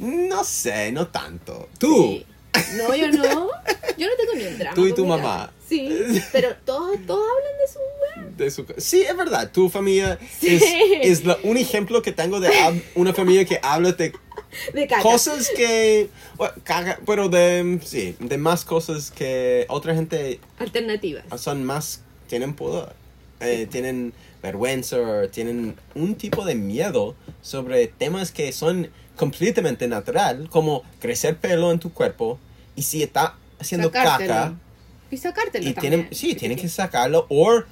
No sé, no tanto. Tú, Sí. No, yo no. Yo no tengo ni un drama. Tú y tu mamá. Sí, pero todos, todos hablan de su weón. de su- sí, es verdad, tu familia Sí. es, es la- un ejemplo que tengo de una familia que habla de De caca. cosas que, bueno, pero de, sí, de más cosas que otra gente Alternativas. son más, tienen pudor, eh, tienen vergüenza o tienen un tipo de miedo sobre temas que son completamente natural, como crecer pelo en tu cuerpo y si está haciendo Sacártelo. caca Y sacártelo y también. tienen, sí, tienen que sacarlo o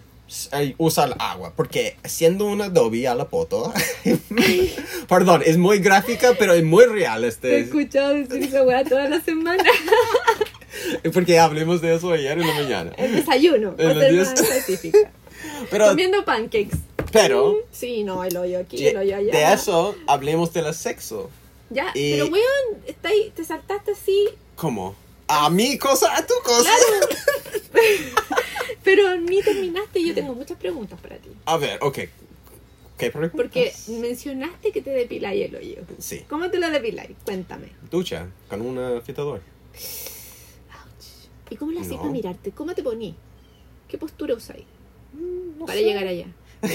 eh, usar agua, porque haciendo un adobe a la poto, perdón, es muy gráfica, pero es muy real Te he este, escuchado decir esa weá toda la semana. porque hablemos de eso ayer en la mañana. El desayuno. En los días- específica. Pero, Comiendo pancakes. pero, Mm, Sí, no, el hoyo aquí, el hoyo allá. de eso hablemos del sexo. Ya, Y- pero weón, te saltaste así. ¿Cómo? A mi cosa, a tu cosa. Claro. pero ni terminaste y yo tengo muchas preguntas para ti. A ver, ok. ¿Qué preguntas? Porque mencionaste que te depiláis el hoyo. Sí, ¿Cómo te lo depiláis? Cuéntame. ducha con un afeitador. ¿Y cómo lo hacís No. para mirarte? ¿Cómo te ponís? ¿Qué postura usáis No para sé. llegar allá?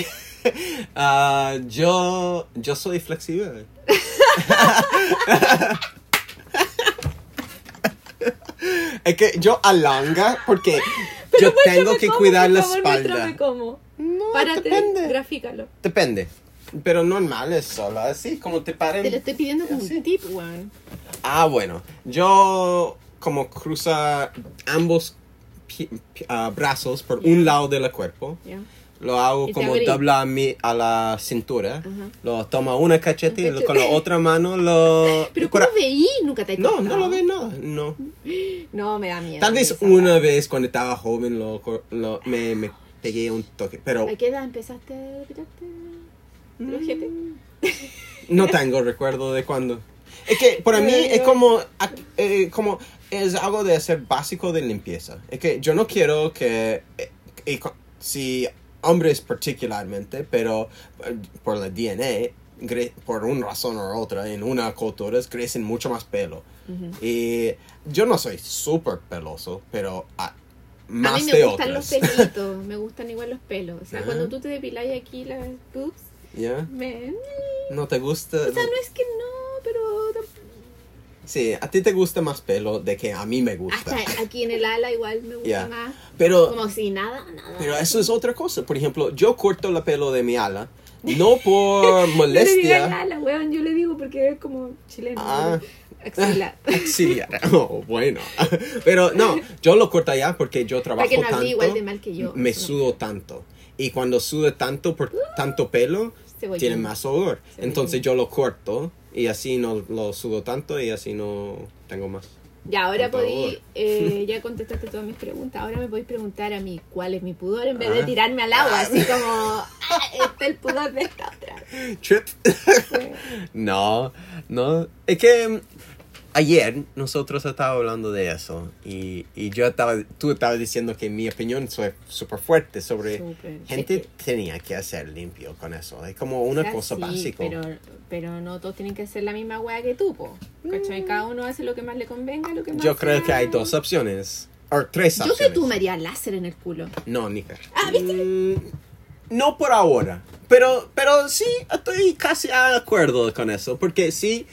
Ah, yo, yo soy flexible. es que yo alanga porque yo tengo que cómo, cuidar por la favor, espalda. muéstrame cómo. No, Párate, depende. grafícalo. Depende. Pero normal es solo así, como te paren. Te lo estoy pidiendo como un tip, weón. Ah, bueno. Yo como cruza ambos pi- pi- ah, brazos por un lado del cuerpo. ¿Ya? Lo hago como abrí. dobla a, mi, a la cintura. Ajá. Lo toma una cachete y con la otra mano lo... Pero ¿cómo veí? Nunca te he No, no lo ve nada, no. No, me da miedo. Tal vez una vez cuando estaba joven lo, lo- me, me pegué un toque, pero ¿A qué edad empezaste a depilarte ojete? no tengo recuerdo de cuándo. Es que para mí es como, eh, como es algo de ser básico de limpieza. Es que yo no quiero que, eh, co- si hombres particularmente, pero eh, por la DNA, por una razón u otra, en una cultura crecen mucho más pelo. Y yo no soy súper peloso, pero ah, más a mí de me gustan otras. los pelitos, me gustan igual los pelos. O sea, Ajá. cuando tú te depilas aquí las boobs, ¿Ya? me... ¿No te gusta? O sea, no es que no, pero tamp- Sí, a ti te gusta más pelo de que a mí me gusta. hasta aquí en el ala igual me gusta Ya. más. Pero, Como si nada, nada. pero eso es otra cosa. Por ejemplo, yo corto el pelo de mi ala, no por No molestia. ala, weón, yo le digo porque es como chileno. Ah. Axila. Auxiliar. Oh, bueno. Pero no, yo lo corto allá porque yo trabajo Para que no tanto. igual de mal que yo. Me no. sudo tanto. Y cuando sude tanto por tanto pelo, Cebollín. tiene más olor. Cebollín. Entonces yo lo corto y así no lo sudo tanto y así no tengo más. Ya, ahora podí, eh, ya contestaste todas mis preguntas. Ahora me podéis preguntar a mí cuál es mi pudor en vez de Ah. tirarme al agua, así como, ah, este es el pudor de esta otra. No, no. Es que ayer nosotros estábamos hablando de eso y, y yo estaba, tú estabas diciendo que mi opinión fue súper fuerte sobre Súper. gente Es que- tenía que hacer limpio con eso. Es como una sea, cosa sí, básica. Pero, pero no todos tienen que hacer la misma weá que tú, po. ¿Cachai? Cada uno hace lo que más le convenga, lo que más Yo creo sea- que hay dos opciones. O tres Yo opciones. que tú me harías láser en el culo. No, Nika. Ah, ¿viste? Mm, no por ahora. Pero, pero sí, estoy casi de acuerdo con eso. Porque sí,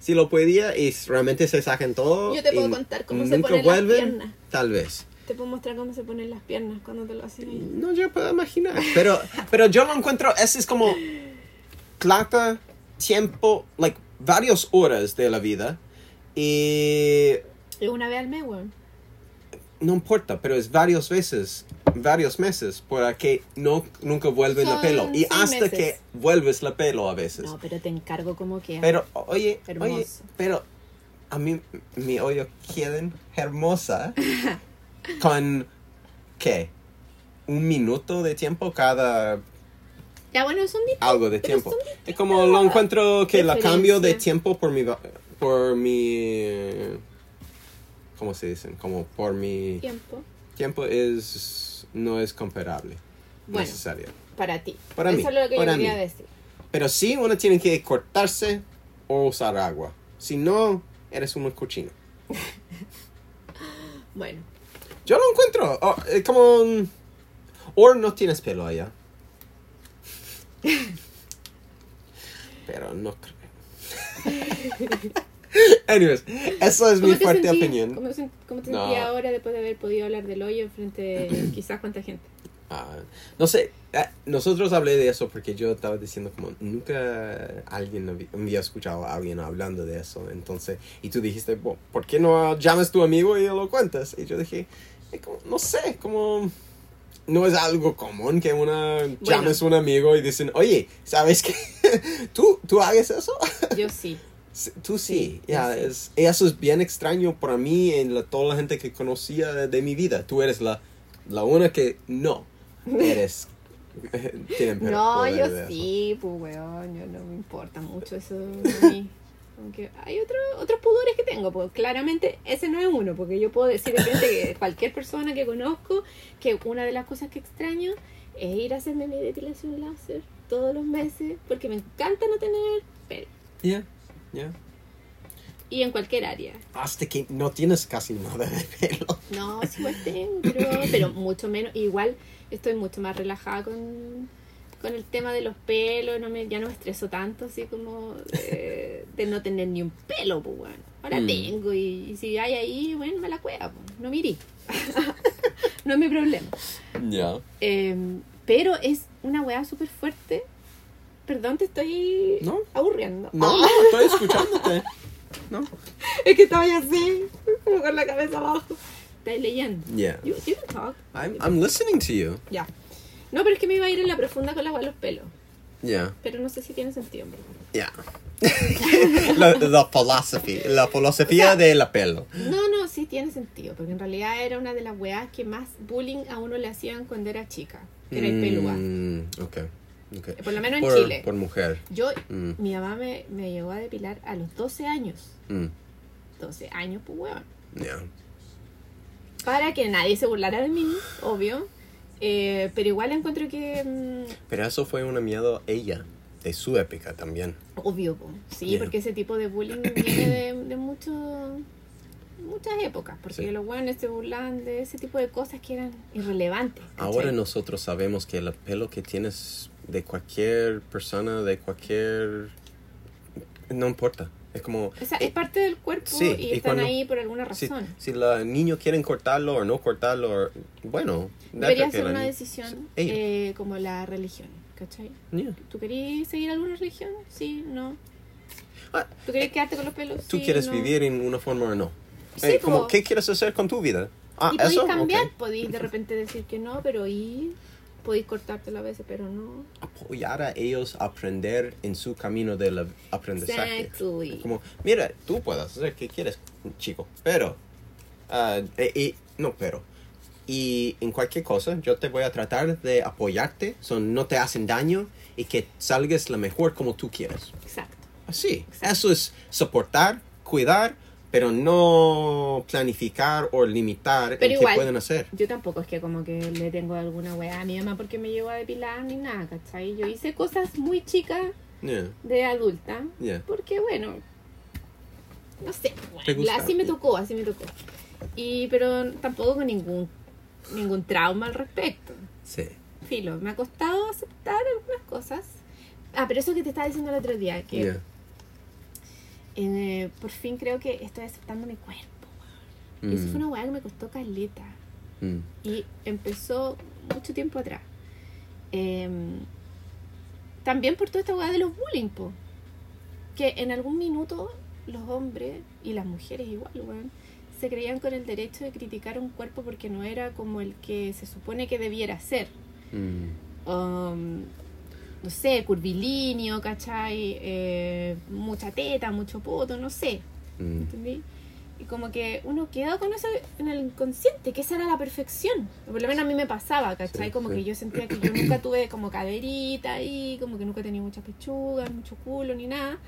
si lo podía y realmente se sacan todo. Yo te puedo contar cómo se ponen las piernas. Tal vez. Te puedo mostrar cómo se ponen las piernas cuando te lo hacen ahí. No, yo puedo imaginar. Pero, pero yo lo encuentro, ese es como plata, tiempo, like varias horas de la vida. Y una vez al mes, weón. no importa, pero es varias veces, varios meses, para que no, nunca vuelven la pelo. Y hasta meses. que vuelves la pelo a veces. No, pero te encargo como que. Pero, oye, oye, pero a mí mi hoyo queden hermosa con, ¿qué? Un minuto de tiempo cada Ya, bueno, son algo de tiempo. Es como lo encuentro que la cambio de tiempo por mi, por mi, ¿cómo se dicen? Como por mi tiempo tiempo es, no es comparable. Bueno. Necesario. para ti. Para Eso mí, es lo que para yo quería mí. decir. Pero sí, uno tiene que cortarse o usar agua. Si no, eres un cochino. Bueno, Yo lo encuentro. oh, es como. O no tienes pelo allá. Pero no creo. Anyways, eso es mi ¿cómo te fuerte sentí? opinión. ¿Cómo, cómo te No. sentías ahora después de haber podido hablar del hoyo frente de quizás cuánta gente? Ah, no sé, eh, nosotros hablé de eso porque yo estaba diciendo como nunca alguien había, había escuchado a alguien hablando de eso. Entonces, y tú dijiste, "Bueno, ¿por qué no llamas a tu amigo y lo cuentas? Y yo dije, "Eh, como, no sé, como no es algo común que una llames a un amigo y dicen, oye, ¿sabes qué? ¿Tú, ¿Tú hagas eso? Yo sí. Tú sí, Sí, ya, sí. es, eso es bien extraño para mí en la, toda la gente que conocía de, mi vida. Tú eres la, la una que no eres. per- No, yo sí, pues weón, yo no me importa mucho eso. Aunque hay otro, otros pudores que tengo, pues claramente ese no es uno, porque yo puedo decir que cualquier persona que conozco que una de las cosas que extraño es ir a hacerme mi depilación láser todos los meses, porque me encanta no tener pelo. Ya, ya. Y en cualquier área. Hasta que no tienes casi nada de pelo. No, sí pues tengo, pero, mucho menos. Igual estoy mucho más relajada con, con el tema de los pelos. No me, ya no me estreso tanto así como de, de no tener ni un pelo, pues bueno. Ahora Mm. tengo y, y si hay ahí, bueno, me la cueva, pues. No miré. no es mi problema. Ya. Eh, pero es una weá súper fuerte. Perdón, te estoy No. aburriendo. No, Ah, estoy escuchándote. No. es que estaba así, como con la cabeza abajo. Estás leyendo. Yeah. You, you can talk. I'm, I'm listening to you. Ya. No, pero es que me iba a ir en la profunda con la agua de los pelos. Yeah. Pero no sé si tiene sentido. en verdad. Yeah. la, la philosophy, la filosofía O sea, de la pelo. No, no, sí tiene sentido. Porque en realidad era una de las weas que más bullying a uno le hacían cuando era chica. Que era el pelúa. Mm, ok. ok. Por lo menos en por, Chile. Por mujer. Yo, Mm. mi mamá me, me llevó a depilar a los 12 años. Mm, 12 años, pues weón. yeah. Para que nadie se burlara de mí, obvio. Eh, pero igual encuentro que. mm, Pero eso fue un miedo ella, de su época también. obvio, po. sí, Yeah. porque ese tipo de bullying viene de, de mucho. muchas épocas, porque Sí. los buenos se burlaban de ese tipo de cosas que eran irrelevantes. ¿cachai? Ahora nosotros sabemos que el pelo que tienes de cualquier persona, de cualquier... No importa. Es como... O sea, es parte del cuerpo Sí, y y están cuando- ahí por alguna Si, razón. si los niños quieren cortarlo o no cortarlo, o- bueno... Debería ser una decisión eh, como la religión, ¿cachai? Yeah. ¿Tú querías seguir alguna religión? Sí, no. Ah, ¿Tú querías quedarte con los pelos? ¿Tú Sí, quieres no. vivir en una forma o no? Sí, Eh, como, ¿Qué quieres hacer con tu vida? Ah, y podéis cambiar, Ok. podéis de repente decir que no, pero y podéis cortártelo a veces, pero no. Apoyar a ellos a aprender en su camino del aprendizaje. Exactly. Como, mira, tú puedes hacer que quieres, chico, pero, eh, y, no, pero, y en cualquier cosa, yo te voy a tratar de apoyarte, son, no te hacen daño y que salgas la mejor como tú quieres. Exacto. Así, eso es soportar, cuidar, pero no planificar o limitar Pero igual, qué pueden hacer. Yo tampoco es que como que le tengo alguna weá a mi mamá porque me llevó a depilar ni nada, ¿cachai? Yo hice cosas muy chicas Yeah, de adulta. yeah. Porque bueno, no sé, bueno, así me tocó, así me tocó. Y pero tampoco con ningún ningún trauma al respecto. Sí. Filo, me ha costado aceptar algunas cosas. Ah, pero eso que te estaba diciendo el otro día, que Yeah. Eh, por fin creo que estoy aceptando mi cuerpo. Y eso Mm, fue una weá que me costó caleta. mm. Y empezó mucho tiempo atrás. Em, también por toda esta weá de los bullying, po. Que en algún minuto los hombres y las mujeres igual, weón, se creían con el derecho de criticar un cuerpo porque no era como el que se supone que debiera ser. Mm. Um, no sé, curvilíneo, ¿cachai? Eh, mucha teta, mucho poto, no sé. Mm. ¿Entendí? Y como que uno quedó con eso en el inconsciente, que esa era la perfección. Por lo menos a mí me pasaba, ¿cachai? Sí, como sí. que yo sentía que yo nunca tuve como caderita ahí, como que nunca tenía muchas pechugas, mucho culo, ni nada.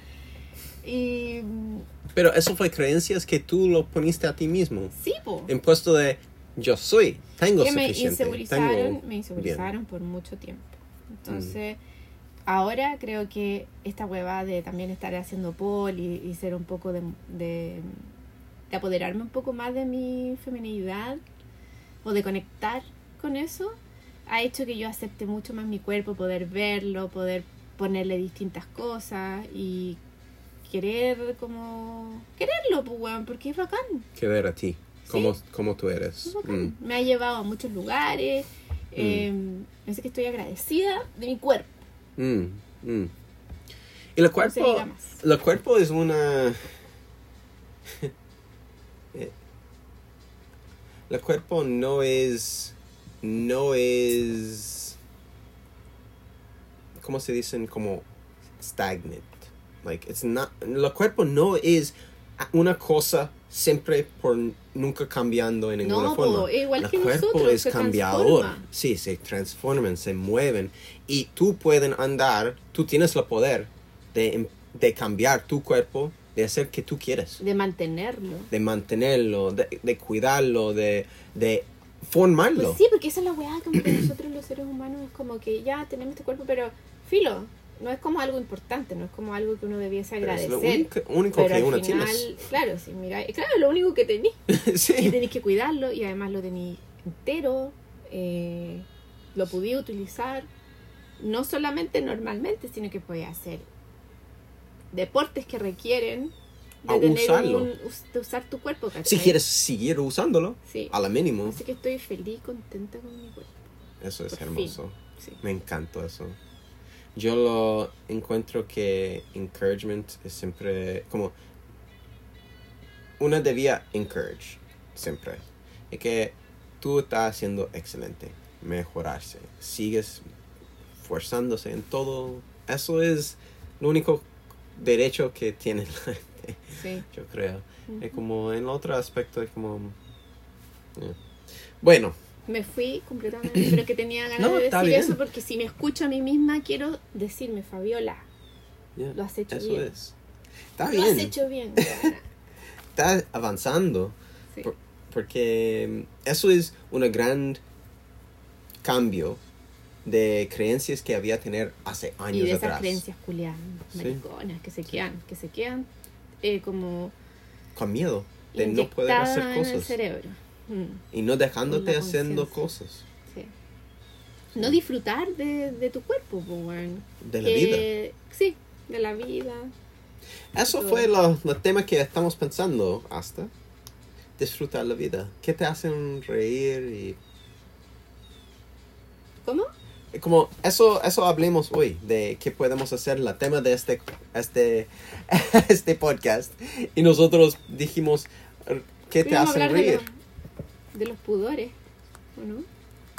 Y mm, Pero eso fue creencias que tú lo poniste a ti mismo. sí, po. En puesto de yo soy, tengo que me suficiente. insegurizaron, tengo- me insegurizaron por mucho tiempo. Mm. Ahora creo que esta hueva de también estar haciendo pol y, y ser un poco de, de, de apoderarme un poco más de mi feminidad o de conectar con eso, ha hecho que yo acepte mucho más mi cuerpo, poder verlo, poder ponerle distintas cosas y querer como quererlo, pues, weón, porque es bacán. que ver a ti, como, como tú eres. Mm. Me ha llevado a muchos lugares. Eh, así que estoy agradecida de mi cuerpo. Mm, mm. Y el No se cuerpo, diga más. el cuerpo es una... Eh, el cuerpo no es, no es, ¿cómo se dicen? Como stagnant. Like, it's not, el cuerpo no es una cosa siempre por nunca cambiando en ninguna No, forma. po, igual el que cuerpo nosotros, es se cambiador. transforma. Sí, se transforman, se mueven. Y tú pueden andar, tú tienes el poder de, de cambiar tu cuerpo, de hacer que tú quieres, De mantenerlo. de mantenerlo, de, de cuidarlo, de, de formarlo. Pues sí, porque esa es la weá, como que nosotros los seres humanos es como que ya tenemos este cuerpo, pero filo, no es como algo importante, no es como algo que uno debiese Pero es agradecer. lo único, único pero que al uno final, claro, si mira, claro, lo único que tenéis, tiene. y sí. tenéis que cuidarlo y además lo tenéis entero, eh, lo podía utilizar, no solamente normalmente, sino que podía hacer deportes que requieren de, A tener usarlo. un- de usar tu cuerpo. Si ¿cachai? quieres seguir usándolo, Sí. a la mínimo, Así que estoy feliz y contenta con mi cuerpo. eso es Por hermoso. Sí. Me encanta eso. Yo lo encuentro que encouragement es siempre como una debía encourage siempre. Y que tú estás haciendo excelente, mejorarse, sigues forzándose en todo. Eso es lo único derecho que tiene la gente, Sí. yo creo. Ujú. Es como en otro aspecto es como eh. bueno, Me fui completamente, pero que tenía ganas No, de decir eso porque si me escucho a mí misma quiero decirme, Fabiola, ya, lo has hecho eso bien. es. Está Lo bien. has hecho bien. weona. Está avanzando. Sí. Por- porque eso es un gran cambio de creencias que había tener hace Y años de esas atrás. creencias culiadas, Sí. mariconas, que se quedan, que se quedan eh, como Con miedo. de no poder hacer en el cosas cerebro. Mm, y no dejándote haciendo cosas sí. No disfrutar de, de tu cuerpo, weón. de la vida. Sí, de la vida. Eso fue lo, lo tema que estamos pensando hasta disfrutar la vida. ¿Qué te hacen reír y ¿Cómo? y como eso eso hablemos hoy de qué podemos hacer la tema de este este este podcast y nosotros dijimos ¿qué te hacen reír? De los pudores, ¿o no?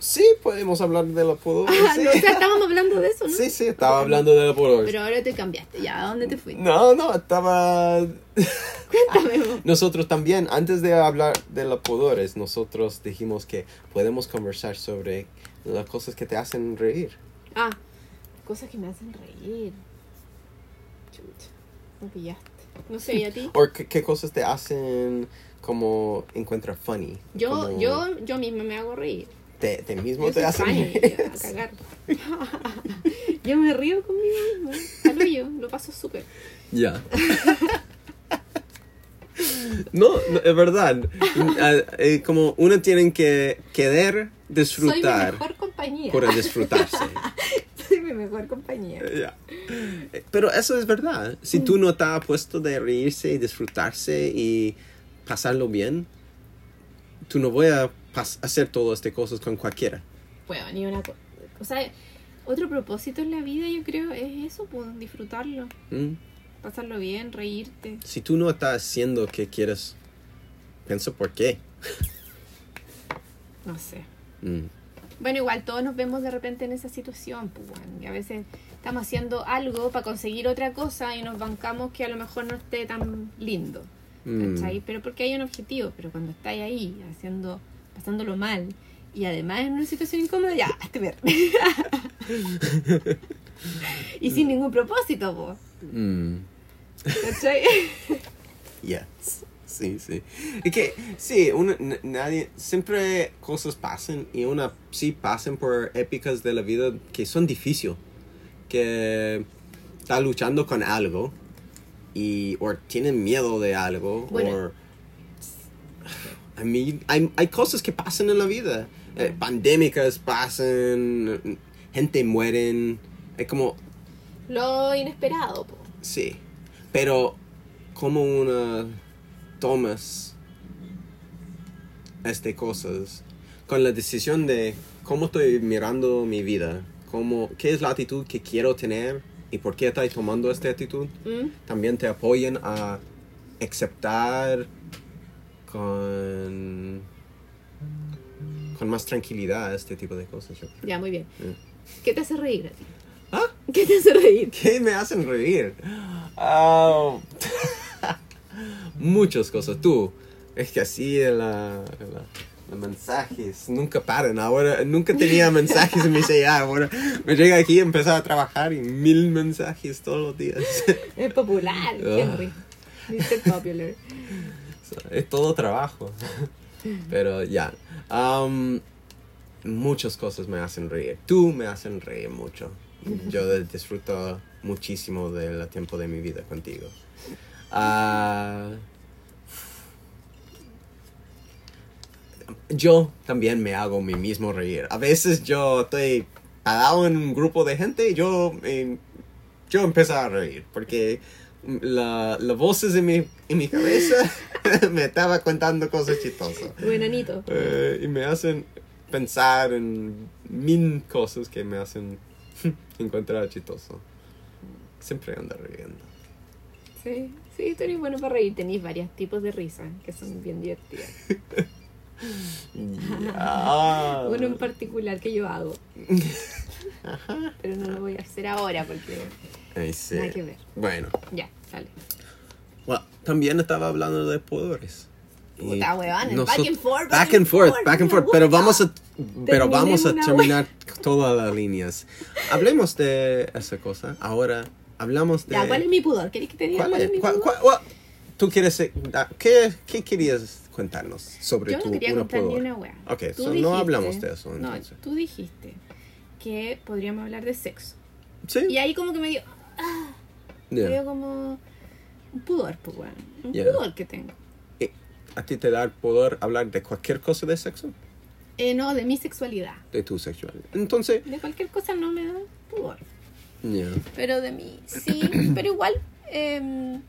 Sí, podemos hablar de los pudores. Ah, sí. no, o sea, estábamos hablando de eso, ¿no? sí, sí, estaba hablando de los pudores. Pero ahora te cambiaste, ya, ¿a dónde te fuiste? No, no, estaba Cuéntame. vos. Nosotros también, antes de hablar de los pudores, nosotros dijimos que podemos conversar sobre las cosas que te hacen reír. Ah, cosas que me hacen reír. Chucha, me pillaste. No sé, ¿y a ti? O qué, qué cosas te hacen como encuentrar funny. Yo, Como yo, yo misma me hago reír. Te, te mismo Yo te funny, reír. a cagar. yo me río conmigo misma. Al hoyo, lo paso súper. Ya. No, no, es verdad. Ah, eh, como uno tiene que querer Soy mi disfrutar mejor compañía. por disfrutarse. Soy mi mejor compañía. Ya. Eh, Pero eso es verdad. Si tú no estás puesto de reírse y disfrutarse y pasarlo bien, tú no voy a hacer todas estas cosas con cualquiera. Bueno, ni una cosa. O sea, otro propósito en la vida yo creo es eso, pues, disfrutarlo. ¿Mm? Pasarlo bien, reírte. Si tú no estás haciendo que quieres, piensa por qué. No sé. Mm. Bueno, igual todos nos vemos de repente en esa situación, pues, bueno, y a veces estamos haciendo algo para conseguir otra cosa y nos bancamos que a lo mejor no esté tan lindo. Mm. ¿cachai? Pero porque hay un objetivo, pero cuando estáis ahí haciendo, pasándolo mal y además en una situación incómoda, ya, hazte ver. y sin ningún propósito, pues. Mm. ¿Cachai? Yes. Sí, sí. Y que, sí, uno, nadie, siempre cosas pasan y una, sí pasan por épicas de la vida que son difíciles. Que está luchando con algo y, o tienen miedo de algo, Bueno. o, I mean, hay, hay cosas que pasan en la vida. Eh, pandémicas pasan, gente mueren, es como, Lo inesperado, pues. Sí, pero como una tomas este cosas con la decisión de cómo estoy mirando mi vida, cómo, qué es la actitud que quiero tener y por qué estoy tomando esta actitud, ¿Mm? también te apoyan a aceptar con con más tranquilidad este tipo de cosas. yo creo. Ya, muy bien. Mm. ¿Qué te hace reír a ti? ¿Ah? ¿Qué te hace reír? ¿Qué me hacen reír? Ah, muchas cosas. Tú, es que así la, mensajes nunca paran. Ahora, nunca tenía mensajes en mi celular. Ahora me llega aquí y empezar a trabajar y mil mensajes todos los días. Es popular, Ah. Henry. Mr. Popular. Es todo trabajo. Pero ya. Am, muchas cosas me hacen reír. Tú me hacen reír mucho. Yo disfruto muchísimo del tiempo de mi vida contigo. Ah, yo también me hago mi mismo reír. A veces yo estoy parado en un grupo de gente y yo, eh, yo empiezo a reír porque la, las voces en mi, en mi cabeza me estaba contando cosas chistosas. Buenanito. Eh, y me hacen pensar en mil cosas que me hacen encontrar chistoso. Siempre ando riendo. Sí, sí, tú eres bueno para reír. Tenéis varios tipos de risa que son bien divertidas. Ya. Uno en particular que yo hago. Pero no lo voy a hacer ahora porque Ay, sí. nada que ver. Bueno, Ya, dale. bueno, también estaba hablando de poderes. Puta, weón, noso- back and forth, Back and forth, back and forth. Pero vamos a, pero vamos a terminar todas las líneas. Hablemos de esa cosa. Ahora hablamos de. Ya, ¿cuál es mi pudor? ¿Queréis que te diga ¿Cuál cuál, es? es mi ¿Cuál- pudor? cuál- cuál- ¿Tú quieres. eh, ah, ¿Qué, qué querías contarnos sobre Yo tu no quería una contar ni pudor? una wea. Ok, so no dijiste- hablamos de eso No, entonces. tú dijiste que podríamos hablar de sexo. Sí. Y ahí como que me dio, me Yeah. dio como un pudor, pues bueno. Un Yeah. pudor que tengo. A ti te da el poder hablar de cualquier cosa de sexo? Eh, no, de mi sexualidad. De tu sexualidad. Entonces, De cualquier cosa no me da pudor. ya. Pero de mí, sí. pero igual. eh,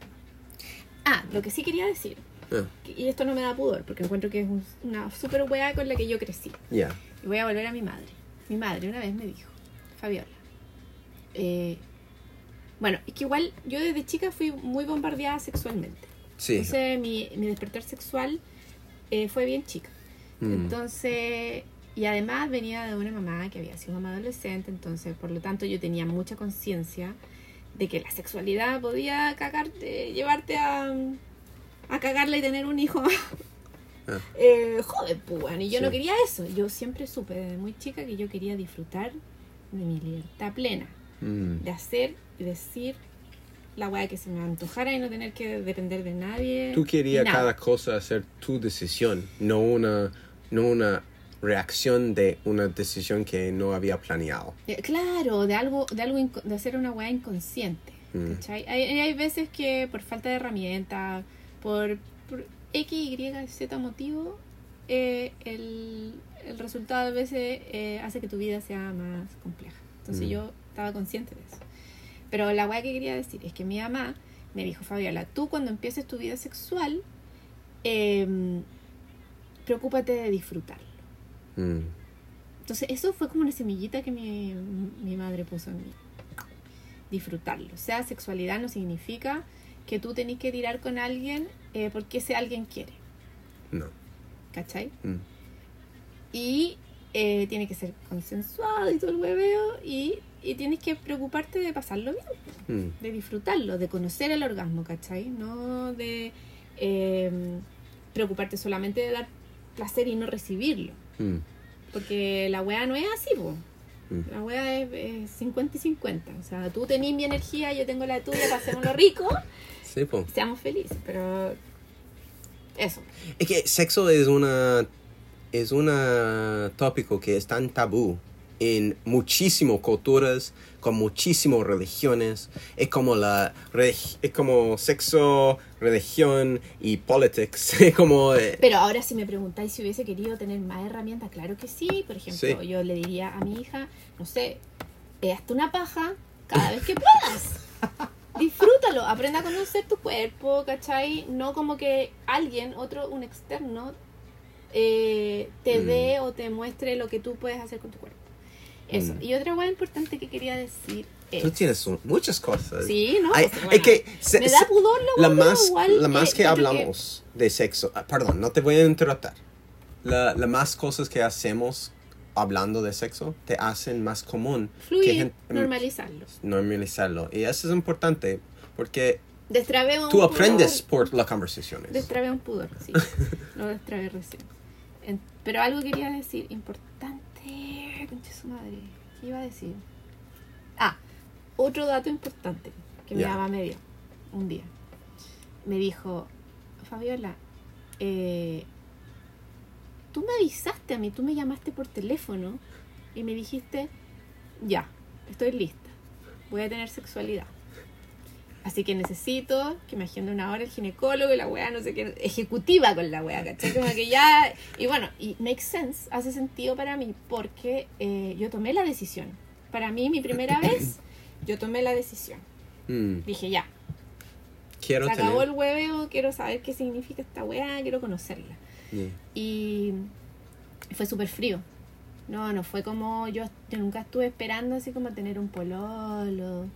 ah, lo que sí quería decir. Ah, que- Y esto no me da pudor, porque encuentro que es un- una super weá con la que yo crecí. Ya. Y voy a volver a mi madre. Mi madre una vez me dijo, Fabiola. eh, bueno, es que igual yo desde chica fui muy bombardeada sexualmente. Sí. Entonces mi, mi despertar sexual eh, fue bien chica. Mm. Entonces, y además venía de una mamá que había sido mamá adolescente, entonces por lo tanto yo tenía mucha conciencia de que la sexualidad podía cagarte, llevarte a, a cagarla y tener un hijo Ah. eh, joven, pues bueno, y yo Sí. no quería eso. Yo siempre supe desde muy chica que yo quería disfrutar de mi libertad plena, Mm. de hacer y decir la weá que se me antojara y no tener que depender de nadie. Tú querías cada cosa hacer tu decisión, no una, no una reacción de una decisión que no había planeado. Eh, Claro, de algo, de algo, de hacer una weá inconsciente. Mm. Hay, hay veces que por falta de herramientas, por, por X, Y, Z motivo, eh, el, el resultado a veces eh, hace que tu vida sea más compleja. Entonces Mm. yo estaba consciente de eso. Pero la weá que quería decir es que mi mamá me dijo, Fabiola, tú cuando empieces tu vida sexual, em, preocúpate de disfrutarlo. Mm. Entonces, eso fue como una semillita que mi, mi madre puso en mí. Disfrutarlo. O sea, sexualidad no significa que tú tenés que tirar con alguien eh, porque ese alguien quiere. No. ¿Cachai? Mm. Y eh, tiene que ser consensuado y todo el hueveo. Y, y tienes que preocuparte de pasarlo bien, Mm. de disfrutarlo, de conocer el orgasmo, ¿cachai? No de eh, preocuparte solamente de dar placer y no recibirlo. Mm. Porque la weá no es así, po. Mm. La weá es, es 50 y 50. O sea, tú tenés mi energía, yo tengo la tuya, pasémoslo rico, Sí, po. seamos felices. Pero eso. Es que sexo es una es un tópico que es tan tabú en muchísimas culturas, con muchísimas religiones. Es como la es como sexo, religión y politics. Es como eh, Pero ahora si me preguntáis si hubiese querido tener más herramientas, claro que sí. Por ejemplo, Sí. yo le diría a mi hija, no sé, hazte una paja cada vez que puedas. Disfrútalo, aprenda a conocer tu cuerpo, ¿cachai? No como que alguien, otro, un externo, eh, te Mm. dé o te muestre lo que tú puedes hacer con tu cuerpo. Eso. Mm. Y otra cosa importante que quería decir es... tú tienes un- muchas cosas. Sí, ¿no? Ay, Pues, es bueno, que se- me da pudor la la más igual, la más eh, que hablamos de sexo ah, perdón no te voy a interrumpir la, la más cosas que hacemos hablando de sexo te hacen más común que Fluir, gen- normalizarlo. normalizarlo y eso es importante porque Destrabé un tú pudor. aprendes por las conversaciones Destrabé un pudor, sí. Lo destrabé recién. Pero algo quería decir importante. Concha su madre. ¿Qué iba a decir? Ah, otro dato importante que mi Ya. mamá me dio un día. Me dijo, Fabiola, eh, tú me avisaste a mí, tú me llamaste por teléfono y me dijiste, ya, estoy lista, voy a tener sexualidad. Así que necesito que me agende una hora el ginecólogo y la weá, no sé qué, ejecutiva con la weá, ¿cachai? Como que ya. Y bueno, y makes sense, hace sentido para mí, porque eh, yo tomé la decisión. Para mí, mi primera vez, yo tomé la decisión. Mm, Dije, ya, quiero se acabó el hueveo, quiero saber qué significa esta weá, quiero conocerla. Yeah. Y fue súper frío. No, no fue como yo, yo nunca estuve esperando así como tener un pololo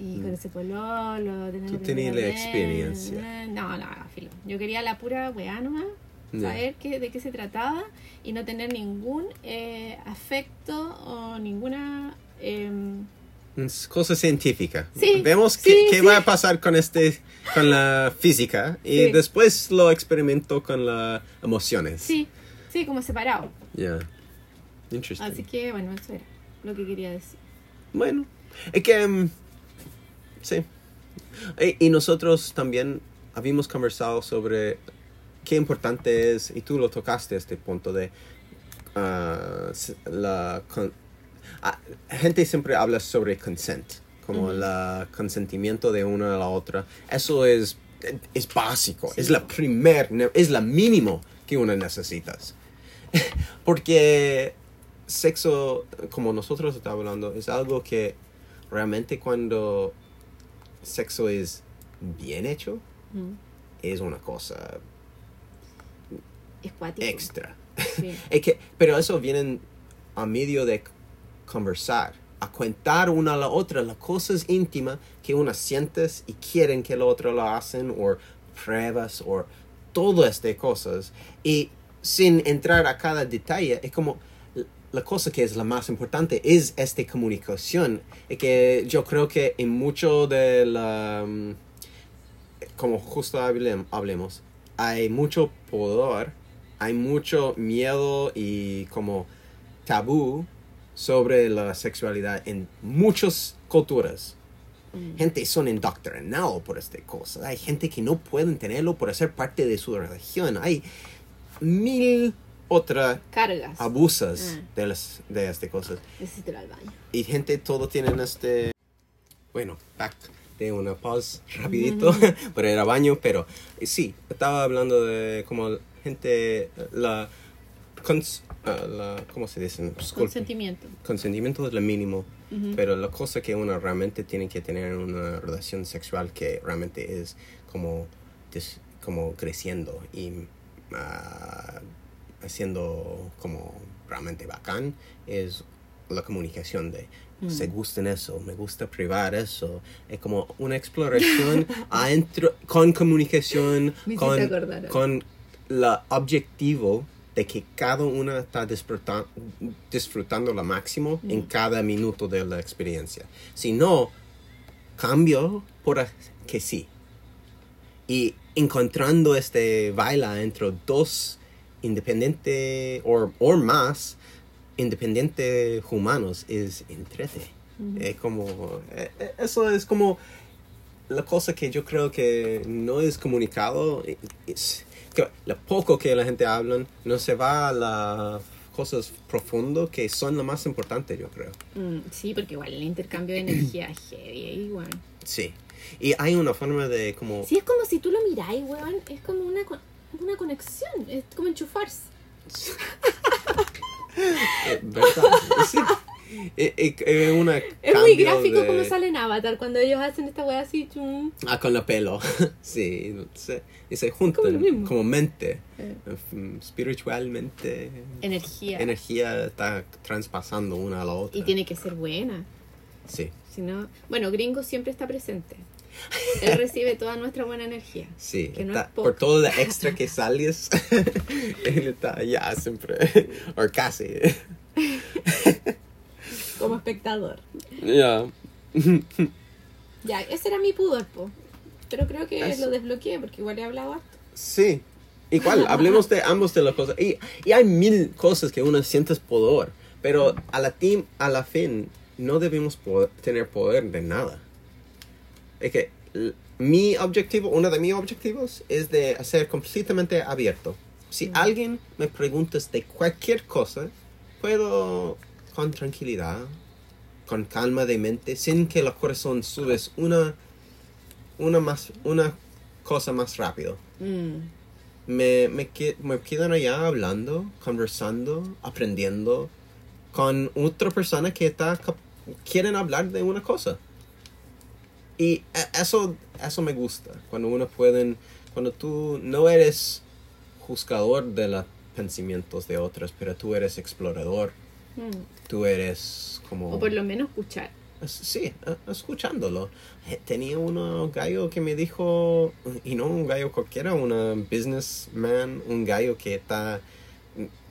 y con Mm. ese pololo Tú tenías la experiencia. No, no, filo. Yo quería la pura weá nomás, Ya. saber qué, de qué se trataba y no tener ningún eh, afecto o ninguna... Es cosa científica. Sí, Vemos sí, qué, qué sí. va a pasar con este con la física y después lo experimento con las emociones. sí, sí, como separado. Yeah. Interesting. Así que bueno, eso era lo que quería decir. Bueno, es que mm, sí. Y, y nosotros también habíamos conversado sobre qué importante es, y tú lo tocaste este punto de s- la con- ah, gente siempre habla sobre consent, como el consentimiento de una a la otra. Eso es es básico, es la primer, es la mínimo que uno necesitas. Porque sexo, como nosotros estamos hablando, es algo que realmente cuando sexo es bien hecho, Mm. es una cosa extra. Sí. Es que, pero eso viene a medio de conversar, a contar una a la otra las cosas íntimas que una sientes y quieren que la otra lo hacen, o pruebas, o todas estas cosas. Y sin entrar a cada detalle, es como la cosa que es la más importante es esta comunicación. Y que yo creo que en mucho de la... mm, Como justo hablem- hablemos, hay mucho poder, hay mucho miedo y como tabú sobre la sexualidad en muchas culturas. Gente son indoctrinados por esta cosa. Hay gente que no pueden tenerlo por ser parte de su religión. Hay mil otras Cargas. abusas Ah. de, las, de estas cosas. Necesito ir al baño. Y gente todo tienen este... Bueno, back de una pause rapidito para ir al baño, pero eh, sí, estaba hablando de como gente, la... cons- ah, la ¿Cómo se dice? Consentimiento. Consentimiento es lo mínimo, Ujú. pero la cosa que uno realmente tiene que tener en una relación sexual que realmente es como, como creciendo y ah, haciendo como realmente bacán es la comunicación de Mm. se gusta en eso, me gusta privar eso. Es como una exploración adentro, con comunicación, con, con el objetivo de que cada una está disfrutan- disfrutando lo máximo en cada minuto de la experiencia. Si no, cambio por que sí. Y encontrando este baila entre dos independientes o o más independientes humanos es entrete. Es como, eh, eh, eso es como la cosa que yo creo que no es comunicado. eh, Es, que lo poco que la gente habla no se va a las cosas profundas que son lo más importante, yo creo. Mm, sí, porque igual el intercambio de energía heavy, igual. Sí. Y hay una forma de como... Sí, es como si tú lo miráis, weón. Es como una, una conexión. Es como enchufarse. ¿Verdad? Sí. Eh, eh, eh, una Es muy gráfico de- como sale en Avatar cuando ellos hacen esta wea así. chum. Ah, con el pelo. sí, se, y se Como juntan mismo. como mente. Eh. Espiritualmente. Energía. Energía está traspasando una a la otra. Y tiene que ser buena. Sí, Si no, bueno, Gringo siempre está presente. Él recibe toda nuestra buena energía. sí. Que no está- es por todo lo extra que sales, él está allá siempre. o casi. Como espectador. Ya. Ya, ese era mi pudor, po. Pero creo que lo desbloqueé porque igual he hablado harto. Sí. Igual, hablemos de ambos de las cosas. Y, y hay mil cosas que uno siente poder, pero a la, tim- a la fin no debemos poder- tener poder de nada. Es que mi objetivo, uno de mis objetivos es de hacer completamente abierto. Si alguien me pregunta de cualquier cosa, puedo con tranquilidad, con calma de mente, sin que el corazón subes una, una, más, una cosa más rápido Mm. me, me, me quedan allá hablando, conversando, aprendiendo con otra persona que está quieren hablar de una cosa. Y eso, eso me gusta, cuando uno pueden, cuando tú no eres juzgador de los pensamientos de otros, pero tú eres explorador, Mm. tú eres como... O por lo menos escuchar. Es- Sí, escuchándolo. Eh, Tenía un gallo que me dijo, y no un gallo cualquiera, un businessman, un gallo que está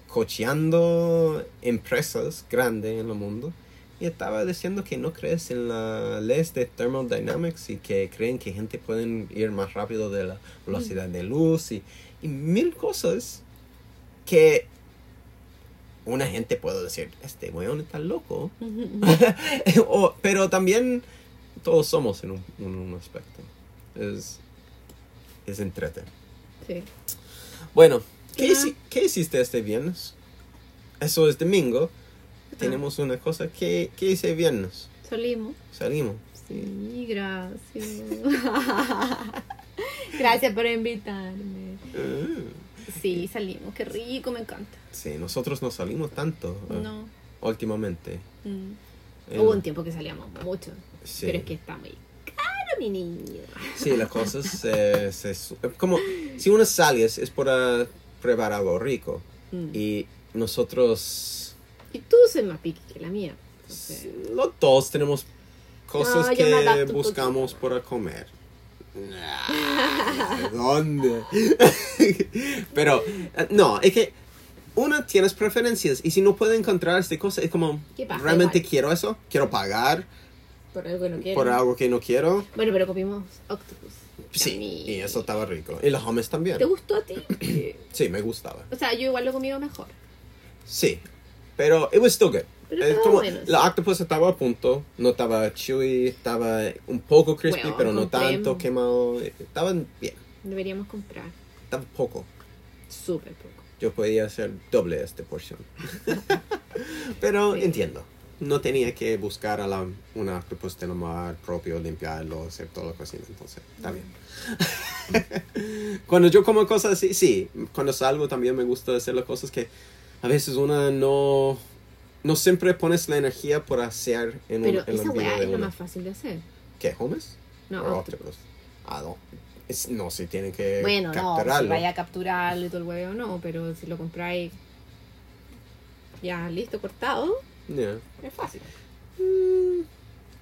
cocheando empresas grandes en el mundo. Y estaba diciendo que no crees en la ley de thermodynamics y que creen que gente puede ir más rápido de la velocidad de luz y, y mil cosas que una gente puede decir, este weón está loco. O- pero también todos somos en un, en un aspecto. Es, es entrete. Sí. Bueno, ¿qué, ¿qué hiciste este viernes? Eso es domingo. Tenemos una cosa. ¿Qué, qué hice viernes? Salimos. Salimos. Sí, gracias. Gracias por invitarme. Ah, Sí, salimos, qué rico, me encanta. Sí, nosotros no salimos tanto eh, No. últimamente. mm. Eh, Hubo un tiempo que salíamos mucho. Sí. Pero es que está muy caro, mi niño. Sí, las cosas se, Como si uno sale es, es para probar algo rico. Mm. Y nosotros, Y tú sos más piqui que la mía. entonces- los dos tenemos cosas No, que buscamos para comer. Nah, ¿Dónde? Pero, eh, no, es que uno tienes preferencias y si no puede encontrar esta cosa, es como, ¿Qué pasa? ¿realmente Igual. quiero eso? ¿Quiero pagar Por algo que no quiero. por algo que no quiero? Bueno, pero comimos octopus. Sí, y eso estaba rico. Y los hummus también. ¿Te gustó a ti? Sí, me gustaba. o sea, yo igual lo comido mejor. Sí, pero it was still good. Pero Es estaba como, bueno, sí. La octopus estaba a punto, no estaba chewy, estaba un poco crispy, Bueno, pero no tanto quemado. Estaban bien, Deberíamos comprar. estaba poco. Súper poco. Yo podía hacer doble esta porción. pero Sí. entiendo. No tenía que buscar a la, una octopus de la mar propio, limpiarlo, hacer toda la cocina, entonces está bien. cuando yo como cosas así, sí, cuando salgo también me gusta hacer las cosas que a veces una no, no siempre pones la energía por hacer en, un, Pero en la esa weá es lo más fácil de hacer. ¿Qué, hummus? No, ¿O octopus. octopus? Ah, no. Es- no, se tiene que Bueno, no, si vaya a capturarlo y todo el huevo, no, pero si lo compráis ya listo, cortado, Yeah. es fácil. Mm,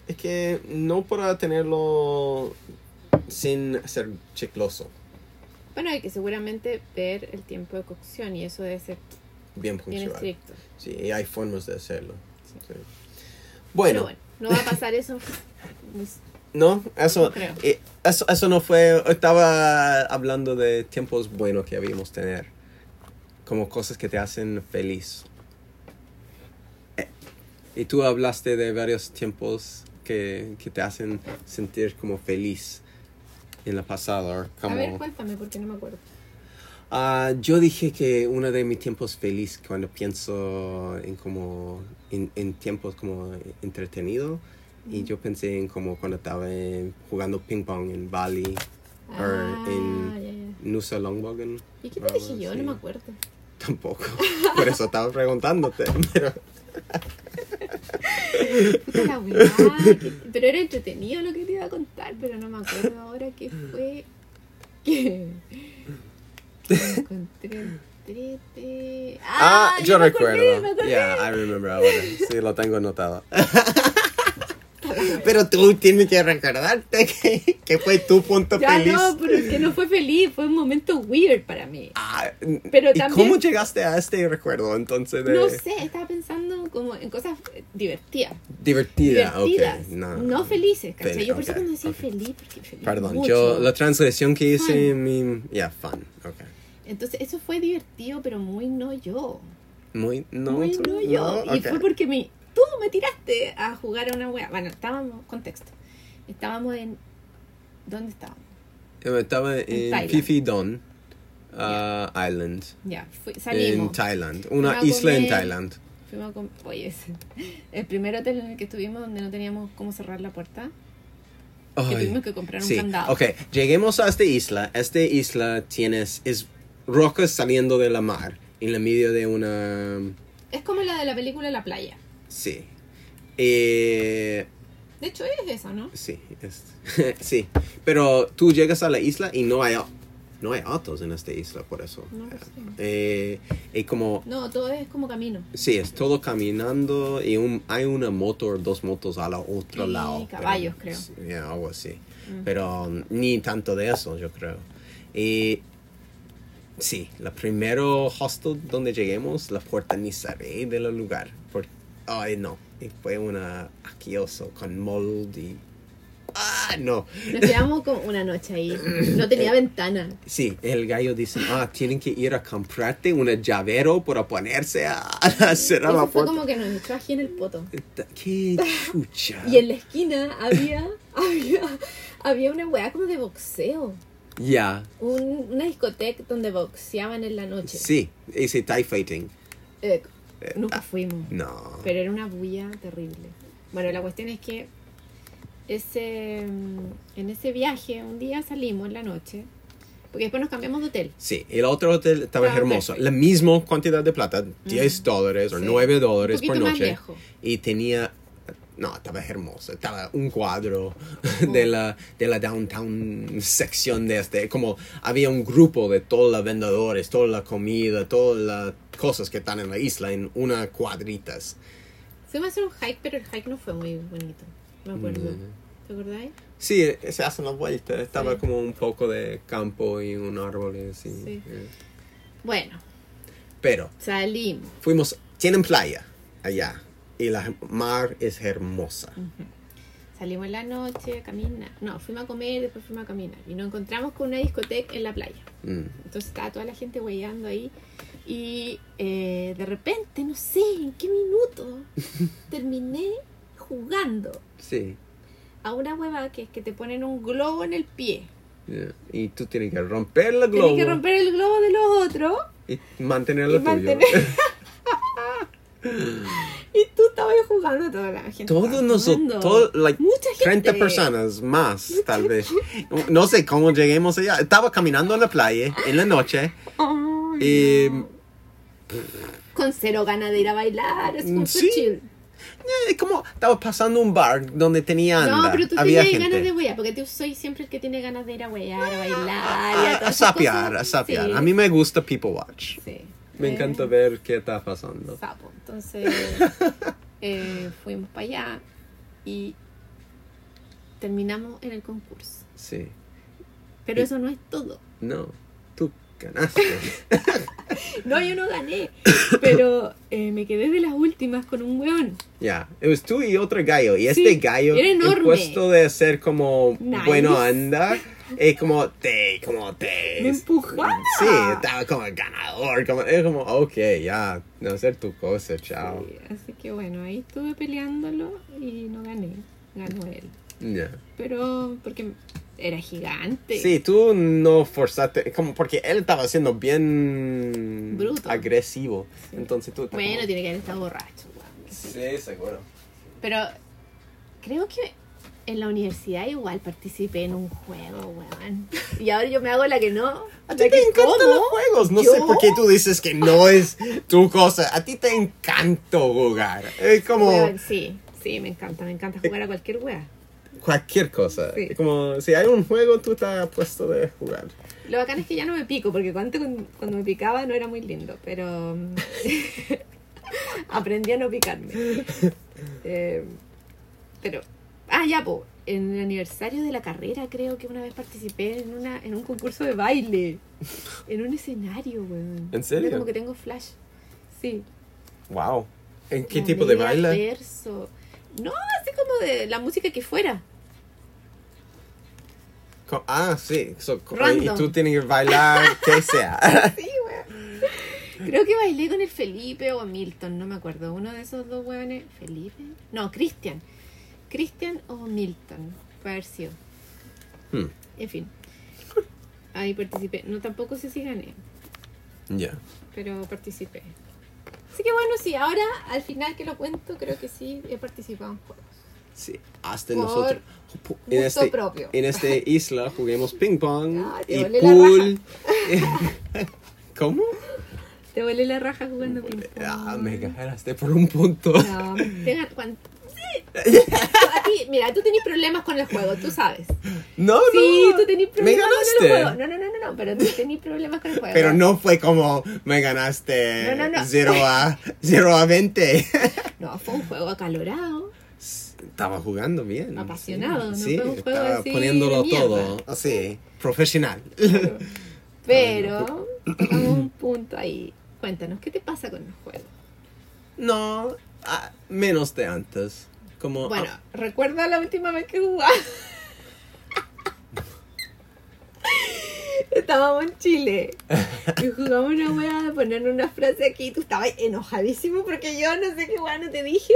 Es que no para tenerlo sin ser chicloso, Bueno, hay que seguramente ver el tiempo de cocción y eso debe ser bien bien puntual. estricto. Sí, y hay formas de hacerlo. Sí. Sí. Pero Bueno, no va a pasar eso. No, eso, No eh, eso, eso no fue, estaba hablando de tiempos buenos que habíamos tener, como cosas que te hacen feliz. Eh, Y tú hablaste de varios tiempos que, que te hacen sentir como feliz en la pasada. Como, A ver, cuéntame porque no me acuerdo. Ah, yo dije que uno de mis tiempos feliz cuando pienso en como en, en tiempos como entretenido y yo pensé en como cuando estaba en- jugando ping pong en Bali Ah, en- ya, ya. Nusa Longbogen ¿Y qué te dije yo? No me acuerdo. tampoco por eso estaba preguntándote pero Puta la weá, que- Pero era entretenido lo que te iba a contar, pero no me acuerdo ahora qué fue. Que. Encontré entrete. ah, yo me acordé, recuerdo me acordé. yeah I remember ahora sí lo tengo anotado pero tú tienes que recordarte que, que fue tu punto Ya feliz no, pero es que no fue feliz, fue un momento weird para mí. Ah, Pero ¿Y también- cómo llegaste a este recuerdo entonces de No sé, estaba pensando como en cosas divertidas. divertida? Divertidas, ok, no, no, felices, ¿cachai? Fel- Yo por eso cuando decía ok. feliz, porque feliz. Perdón, mucho. yo la translación que hice Fun. en mi yeah, fun, ok. Entonces, eso fue divertido, pero muy no yo. Muy no, muy tú- no yo. no, Y fue porque me, tú me tiraste a jugar a una wea. Bueno, estábamos, contexto. Estábamos en. ¿Dónde estábamos? Yo Estaba en Thailand. Phi Don uh, Island Ya, en salimos. Thailand, una isla en comer. Thailand. Fuimos a Oye, ese- el primer hotel en el que estuvimos donde no teníamos cómo cerrar la puerta. Que Ay, tuvimos que comprar un sí, candado. ok, lleguemos a esta isla. Esta isla tienes es rocas saliendo de la mar en la medio de una Es como la de la película La Playa. sí. Eh, De hecho, es esa, ¿no? Sí, es- sí. Pero tú llegas a la isla y no hay, no hay autos en esta isla, por eso. No sé. Eh, y como, No, todo es como camino. sí, es todo caminando y un, hay una moto dos motos al otro Y lado. caballos, pero- creo. yeah, algo así. Mm. Pero um, ni tanto de eso, yo creo. Y sí, la primero hostel donde lleguemos, la puerta ni ve del lugar. Ay, no. Y fue una aquioso con mold y... Ah, no. Nos quedamos como una noche ahí. No tenía ventana. Sí, el gallo dice, ah, tienen que ir a comprarte un llavero para ponerse a, a cerrar la Eso fue puerta. como que nos echó aquí en el poto. Qué chucha. Y en la esquina había, había, había una weá como de boxeo. Ya, Un- una discoteca donde boxeaban en la noche. sí, ese tie fighting. Eh, nunca fuimos. No. Pero era una bulla terrible. Bueno, la cuestión es que ese, mm, en ese viaje un día salimos en la noche Porque después nos cambiamos de hotel. Sí, el otro hotel estaba Ah, hermoso. perfecto. La misma cantidad de plata, 10 dólares o Sí. 9 dólares por poquito más noche. lejos. Y tenía, no, estaba hermoso. Estaba un cuadro de, la, de la downtown sección de este. Como había un grupo de todos los vendedores, toda la comida, todas las cosas que están en la isla en una cuadritas. Fuimos a hacer un hike, pero el hike no fue muy bonito. Me acuerdo. Mm. ¿Te acordáis? Sí, se hacen la vuelta. Estaba Sí. como un poco de campo y un árbol y así. Sí. eh. Bueno, Pero salimos. fuimos, tienen playa allá y la mar es hermosa. Salimos en la noche a caminar. No, fuimos a comer, después fuimos a caminar. Y nos encontramos con una discoteca en la playa. Mm. Entonces estaba toda la gente huellando ahí. Y eh, de repente, no sé en qué minuto, terminé jugando Sí. a una hueva que es que te ponen un globo en el pie. yeah. Y tú tienes que romper el globo Tienes que romper el globo de los otros y mantenerlo y tuyo. mantener. y tú estabas jugando toda la gente. Todos nosotros, todo, like, Mucha gente. 30 personas más, tal vez. No sé cómo lleguemos allá. Estaba caminando en la playa en la noche Ay, y no. Con cero ganas de ir a bailar, es como Mm, Sí. chill. eh, como estaba pasando un bar donde tenía anda. No, pero tú tenías gente. ganas de huear, porque tú soy siempre el que tiene ganas de ir a huear, a bailar, y a, a, a esas sapear, a sapear. Sí, A mí me gusta people watch. sí. Me encanta ver qué está pasando. Sapo. Entonces, eh, fuimos para allá y terminamos en el concurso. Sí. Pero Y- eso no es todo. No, tú ganaste. No, yo no gané, pero eh, me quedé de las últimas con un weón. Ya, it was tú y otro gallo. Y este gallo, era enorme. en puesto de ser como Nice. bueno anda, es como te, como te. Me empujaba. Sí, estaba como el ganador. Como, es como, ok, ya, no hacer tu cosa, chao. Sí, así que bueno, ahí estuve peleándolo y no gané. Ganó él. Ya. Pero porque era gigante. Sí, tú no forzaste, como porque él estaba siendo bien Bruto. agresivo. Sí. Entonces tú Bueno, como- tiene que haber estado borracho. Sí, seguro. Pero creo que en la universidad igual participé en un juego, weón. Y ahora yo me hago la que no. A ti te encantan los juegos. No ¿Yo? sé por qué tú dices que no es tu cosa. A ti te encanta jugar. Es como Weón, sí, sí, me encanta. Me encanta jugar a cualquier wea. cualquier cosa. Sí. Como si hay un juego, tú estás puesto de jugar. Lo bacán es que ya no me pico, porque antes cuando, cuando me picaba no era muy lindo, pero mm, aprendí a no picarme. Eh, pero, ah, ya, po, en el aniversario de la carrera creo que una vez participé en, una, en un concurso de baile, en un escenario, weón. ¿En serio? Era como que tengo flash. Sí. Wow. ¿En qué tipo de baile? verso. No, así como de la música que fuera. Co- Ah, sí. So, y tú tienes que bailar, que sea. Sí, weón. Creo que bailé con el Felipe o Milton, no me acuerdo. Uno de esos dos weones. ¿Felipe? No, Cristian. Cristian o Milton. Puede haber sido. Hmm, En fin. Ahí participé. No, tampoco sé si gané, Ya. pero participé. Así que bueno, sí, ahora al final que lo cuento, creo que sí he participado en juegos. Sí. Hasta Por nosotros. En este, propio. en este isla juguemos ping pong Ah, te y pool. ¿Cómo? Te volé la raja jugando ping pong. Ah, me ganaste por un punto. No, te. A ti, mira, tú tenés problemas con el juego, tú sabes. No, Sí, no. tú tenés problemas con el juego. No, no, no, no, no, pero tú tenés problemas con el juego. Pero no fue como me ganaste No, no, no. 0 a 0 a 20. No, fue un juego acalorado. Estaba jugando bien. Apasionado, no sí, fue un juego estaba así poniéndolo de todo así, profesional. Pero, tocamos un punto ahí. Cuéntanos, ¿qué te pasa con el juego? No, ah, menos de antes. Como Bueno, ah, recuerda la última vez que jugamos. Estábamos en Chile y jugamos una wea de poner una frase aquí tú estabas enojadísimo porque yo no sé qué wea no te dije.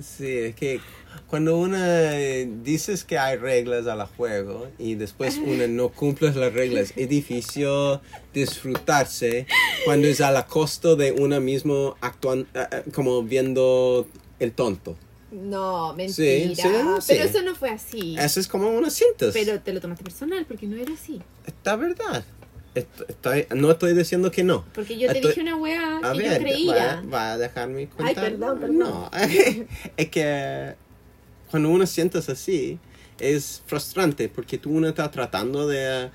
sí, es que cuando una eh, dices que hay reglas al juego y después una no cumple las reglas, es difícil disfrutarse cuando es a la costa de una mismo actuando, como viendo el tonto. No, mentira. sí, Pero sí. eso no fue así. Eso es como una síntesis. Pero te lo tomaste personal porque no era así. Está verdad. estoy, no estoy diciendo que no. Porque yo te Estoy- dije una weá que ver, yo creía. Va, va a dejarme contar. perdón, perdón. No, es que cuando uno sientes así, es frustrante porque tú uno está tratando de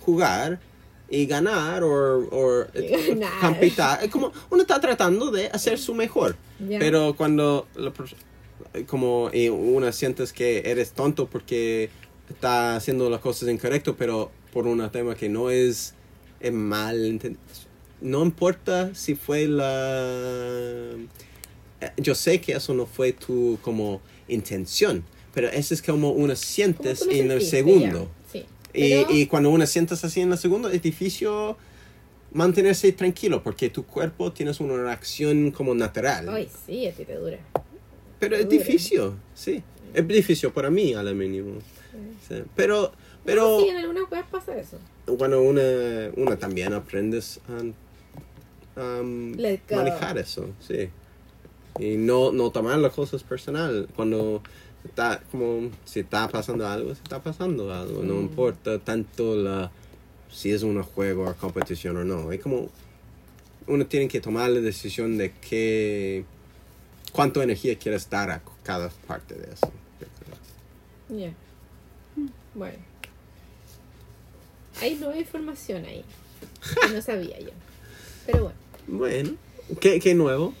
jugar y ganar o, competir. Es como uno está tratando de hacer su mejor. Pero cuando la pers- como y uno sientes que eres tonto porque está haciendo las cosas incorrecto, pero por un tema que no es, es mal. No importa si fue la... eh, Yo sé que eso no fue tu como intención, pero eso es como uno sientes en el segundo. Sí. Y, Pero- y cuando uno sientes así en el segundo, es difícil mantenerse tranquilo porque tu cuerpo tienes una reacción como natural. Ay, sí, a ti te dura. Pero es difícil, sí. Es difícil para mí, al mínimo. Sí. Pero, pero No, sí, en algunas weas pasa eso. cuando uno, uno también aprendes a, manejar eso, sí. Y no, no tomar las cosas personal. Cuando está, como, si está pasando algo, si está pasando algo. No Mm. importa tanto la, si es un juego o competición o no. Es como, uno tiene que tomar la decisión de qué, cuánta energía quieres dar a cada parte de eso. Ya. Bueno. Hay nueva información ahí. Que no sabía yo. Pero bueno. Bueno, ¿qué, qué nuevo?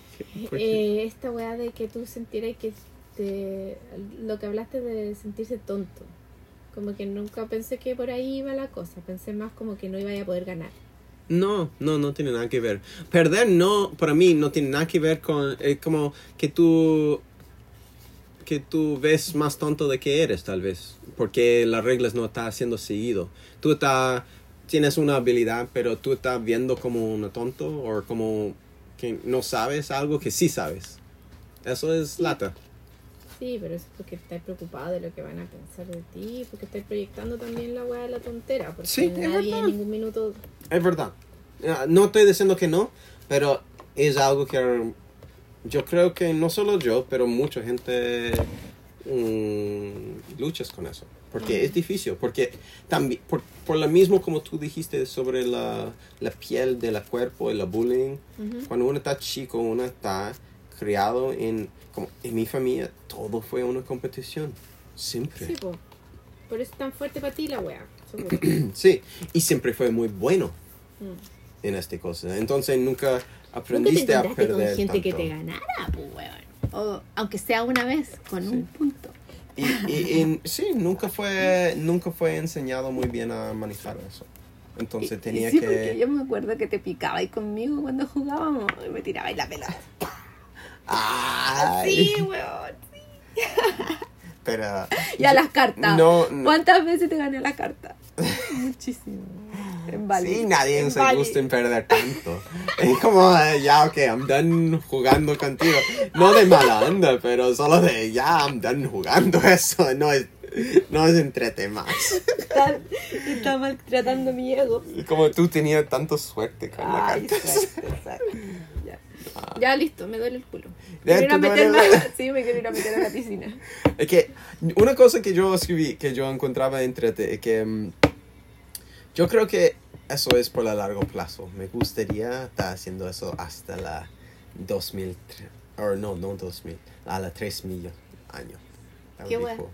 Eh, esta weá de que tú sentieras que te, lo que hablaste de sentirse tonto. Como que nunca pensé que por ahí iba la cosa. Pensé más como que no iba a poder ganar. No, no, no tiene nada que ver. Perder no, para mí no tiene nada que ver con, es como que tú, que tú ves más tonto de que eres tal vez, porque las reglas no están siendo seguido. Tú estás, tienes una habilidad, pero tú estás viendo como un tonto o como que no sabes algo que sí sabes. Eso es lata. Sí, pero eso es porque estás preocupado de lo que van a pensar de ti. Porque estás proyectando también la weá de la tontera. Porque Sí, nadie verdad. en ningún minuto. Es verdad. Ah, No estoy diciendo que no, pero es algo que yo creo que no solo yo, pero mucha gente mm, luchas con eso. Porque es difícil, porque también, por, por lo mismo como tú dijiste sobre la, la piel del cuerpo y la bullying, Ujú. cuando uno está chico, uno está criado en, como en mi familia, todo fue una competición, siempre. Sí, po. Por eso es tan fuerte para ti la seguro. Sí, y siempre fue muy bueno Mm. en esta cosa. Entonces nunca Nunca te aprendiste a encontraste con perder gente que tanto. te ganara, pues weón. O aunque sea una vez, con un punto. Y, y- y sí, nunca fue, nunca fue enseñado muy bien a manejar eso. Entonces tenía sí, que... porque yo me acuerdo que te picaba ahí conmigo cuando jugábamos y me tiraba ahí la pelota. ¡Ay! Sí, weón. Pero... Y a las cartas. No, no. ¿Cuántas veces te gané la carta? Muchísimo. En Bali. Sí, nadie En se Bali. gusta en perder tanto. Es como, eh, ya, ok, I'm done jugando contigo. No de mala onda, pero solo de, ya, I'm done jugando eso. No es, no es entrete más. Está, está maltratando mi ego. Como tú tenías tanto suerte con la Ay, carta. suerte, suerte. Ya. Ya listo, me duele el culo. Ya, Quiero ir a ¿te duele meterme la- a- Sí, me quiero ir a meter a la piscina. Es que una cosa que yo escribí, que yo encontraba entrete, es que mm, yo creo que eso es por a largo plazo. Me gustaría estar haciendo eso hasta la 2000, o no, no 2000, a la 3000 años. Qué bueno.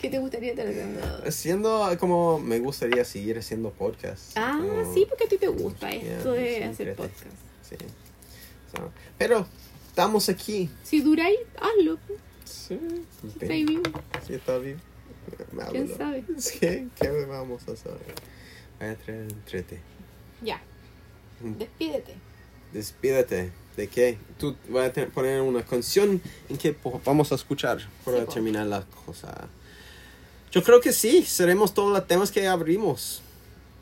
¿Qué te gustaría estar haciendo? Haciendo como me gustaría seguir haciendo podcasts. Ah, como- sí, porque a ti te gusta Yeah, esto de sí, hacer entrete. podcast. Sí. Pero estamos aquí. Si duráis, hazlo. Sí, Está ahí vivo. Está bien. ¿Quién sabe? Sí, ¿qué vamos a hacer? Voy a traer entrete. Ya. Mm. Despídete. Despídete. ¿De qué? Tú vas a poner una canción en que vamos a escuchar para Sí, terminar la cosa. Yo creo que sí, seremos todos los temas que abrimos.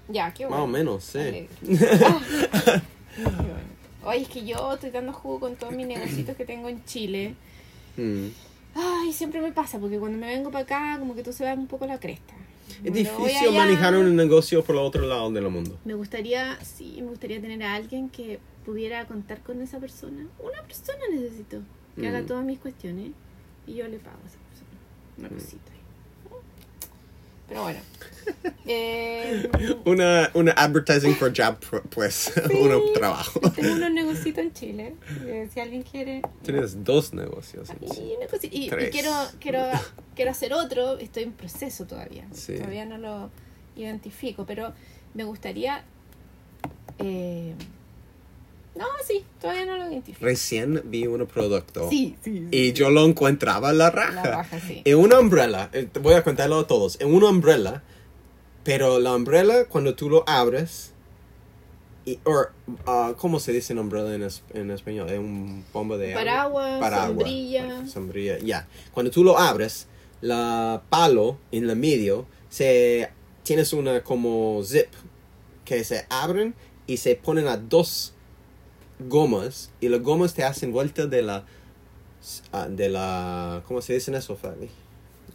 Ya, qué Más bueno. o menos, sí. Alegre. Ah. Oye, es que yo estoy dando jugo con todos mis negocios que tengo en Chile. Mm. Ay, siempre me pasa, porque cuando me vengo para acá, como que tú se va un poco la cresta. Es difícil allá, manejar un negocio por el otro lado del mundo. Me gustaría, sí, me gustaría tener a alguien que pudiera contar con esa persona. Una persona necesito que Mm. haga todas mis cuestiones y yo le pago a esa persona. Una Mm. cosita. Pero bueno. Eh, Una, una advertising for job, pues, un trabajo. tengo unos negocios en Chile. eh, si alguien quiere. Tienes dos negocios. en sí. Y, una cosi- y- y Tres. quiero, quiero, quiero hacer otro. Estoy en proceso todavía. Sí. Todavía no lo identifico. Pero me gustaría. eh, no, sí, todavía no lo identifico. Recién vi un producto Sí, sí, sí. y yo lo encontraba la raja. La raja, sí. En una umbrella, eh, voy a contarlo a todos. En una umbrella, pero la umbrella cuando tú lo abres, y, or, ah, ¿cómo se dice en umbrella en, es- en español? Es un bomba de agua. Paraguas, sombrilla. Sombrilla, ya. Cuando tú lo abres, la palo en la medio, se, tienes una como zip que se abren y se ponen a dos gomas y las gomas te hacen vuelta de la ah, de la ¿cómo se dice en eso Fabi?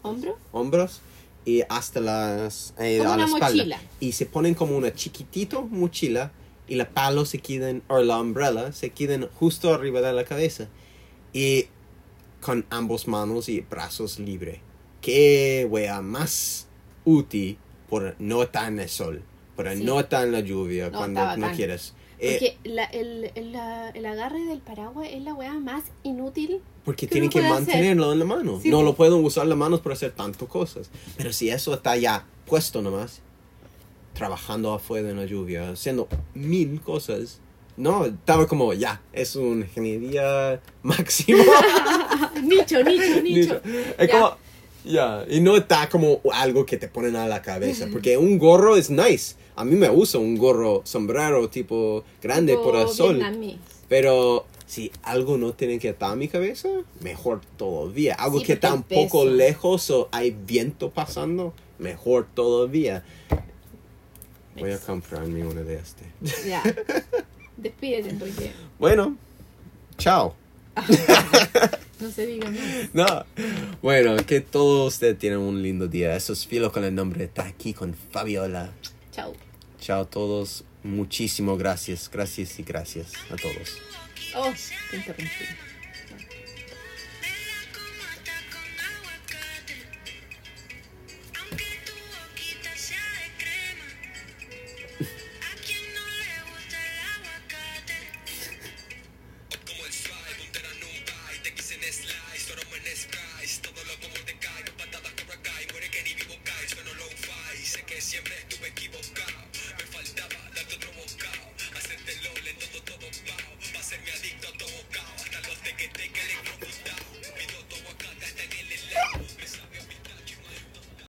¿Hombro? hombros y hasta las eh, Como a la una espalda mochila. y se ponen como una chiquitito mochila y la palo se quedan o la umbrella se quedan justo arriba de la cabeza y con ambos manos y brazos libres qué wea más útil por no estar en el sol Sí. no estar en la lluvia No, cuando no bacán. quieres Eh, Porque la- el, el- la- el agarre del paraguas es la weá más inútil. Porque ¿Qué tienen que puede hacer? mantenerlo en la mano. Sí, no lo pueden usar las manos para hacer tantas cosas. Pero si eso está ya puesto nomás, trabajando afuera en la lluvia, haciendo mil cosas. No, estaba como, ya, es una ingeniería máxima. nicho, nicho, nicho. es Ya. como, ya, y no está como algo que te ponen a la cabeza. Porque un gorro es nice. A mí me gusta un gorro sombrero tipo grande Tipo por el sol. Pero si algo no tiene que estar en mi cabeza, mejor todavía. Algo Sí, que porque está un poco lejos o hay viento pasando, mejor todavía. Voy a comprarme una de este. Ya. Despídete, Enrique. Bueno, chao. No se diga más. No. Bueno, que todos ustedes tienen un lindo día. Eso es Filo con el nombre. Está aquí con Fabiola. Chao. Chao a todos. Muchísimas gracias. Gracias y gracias a todos. Oh, te interrumpí.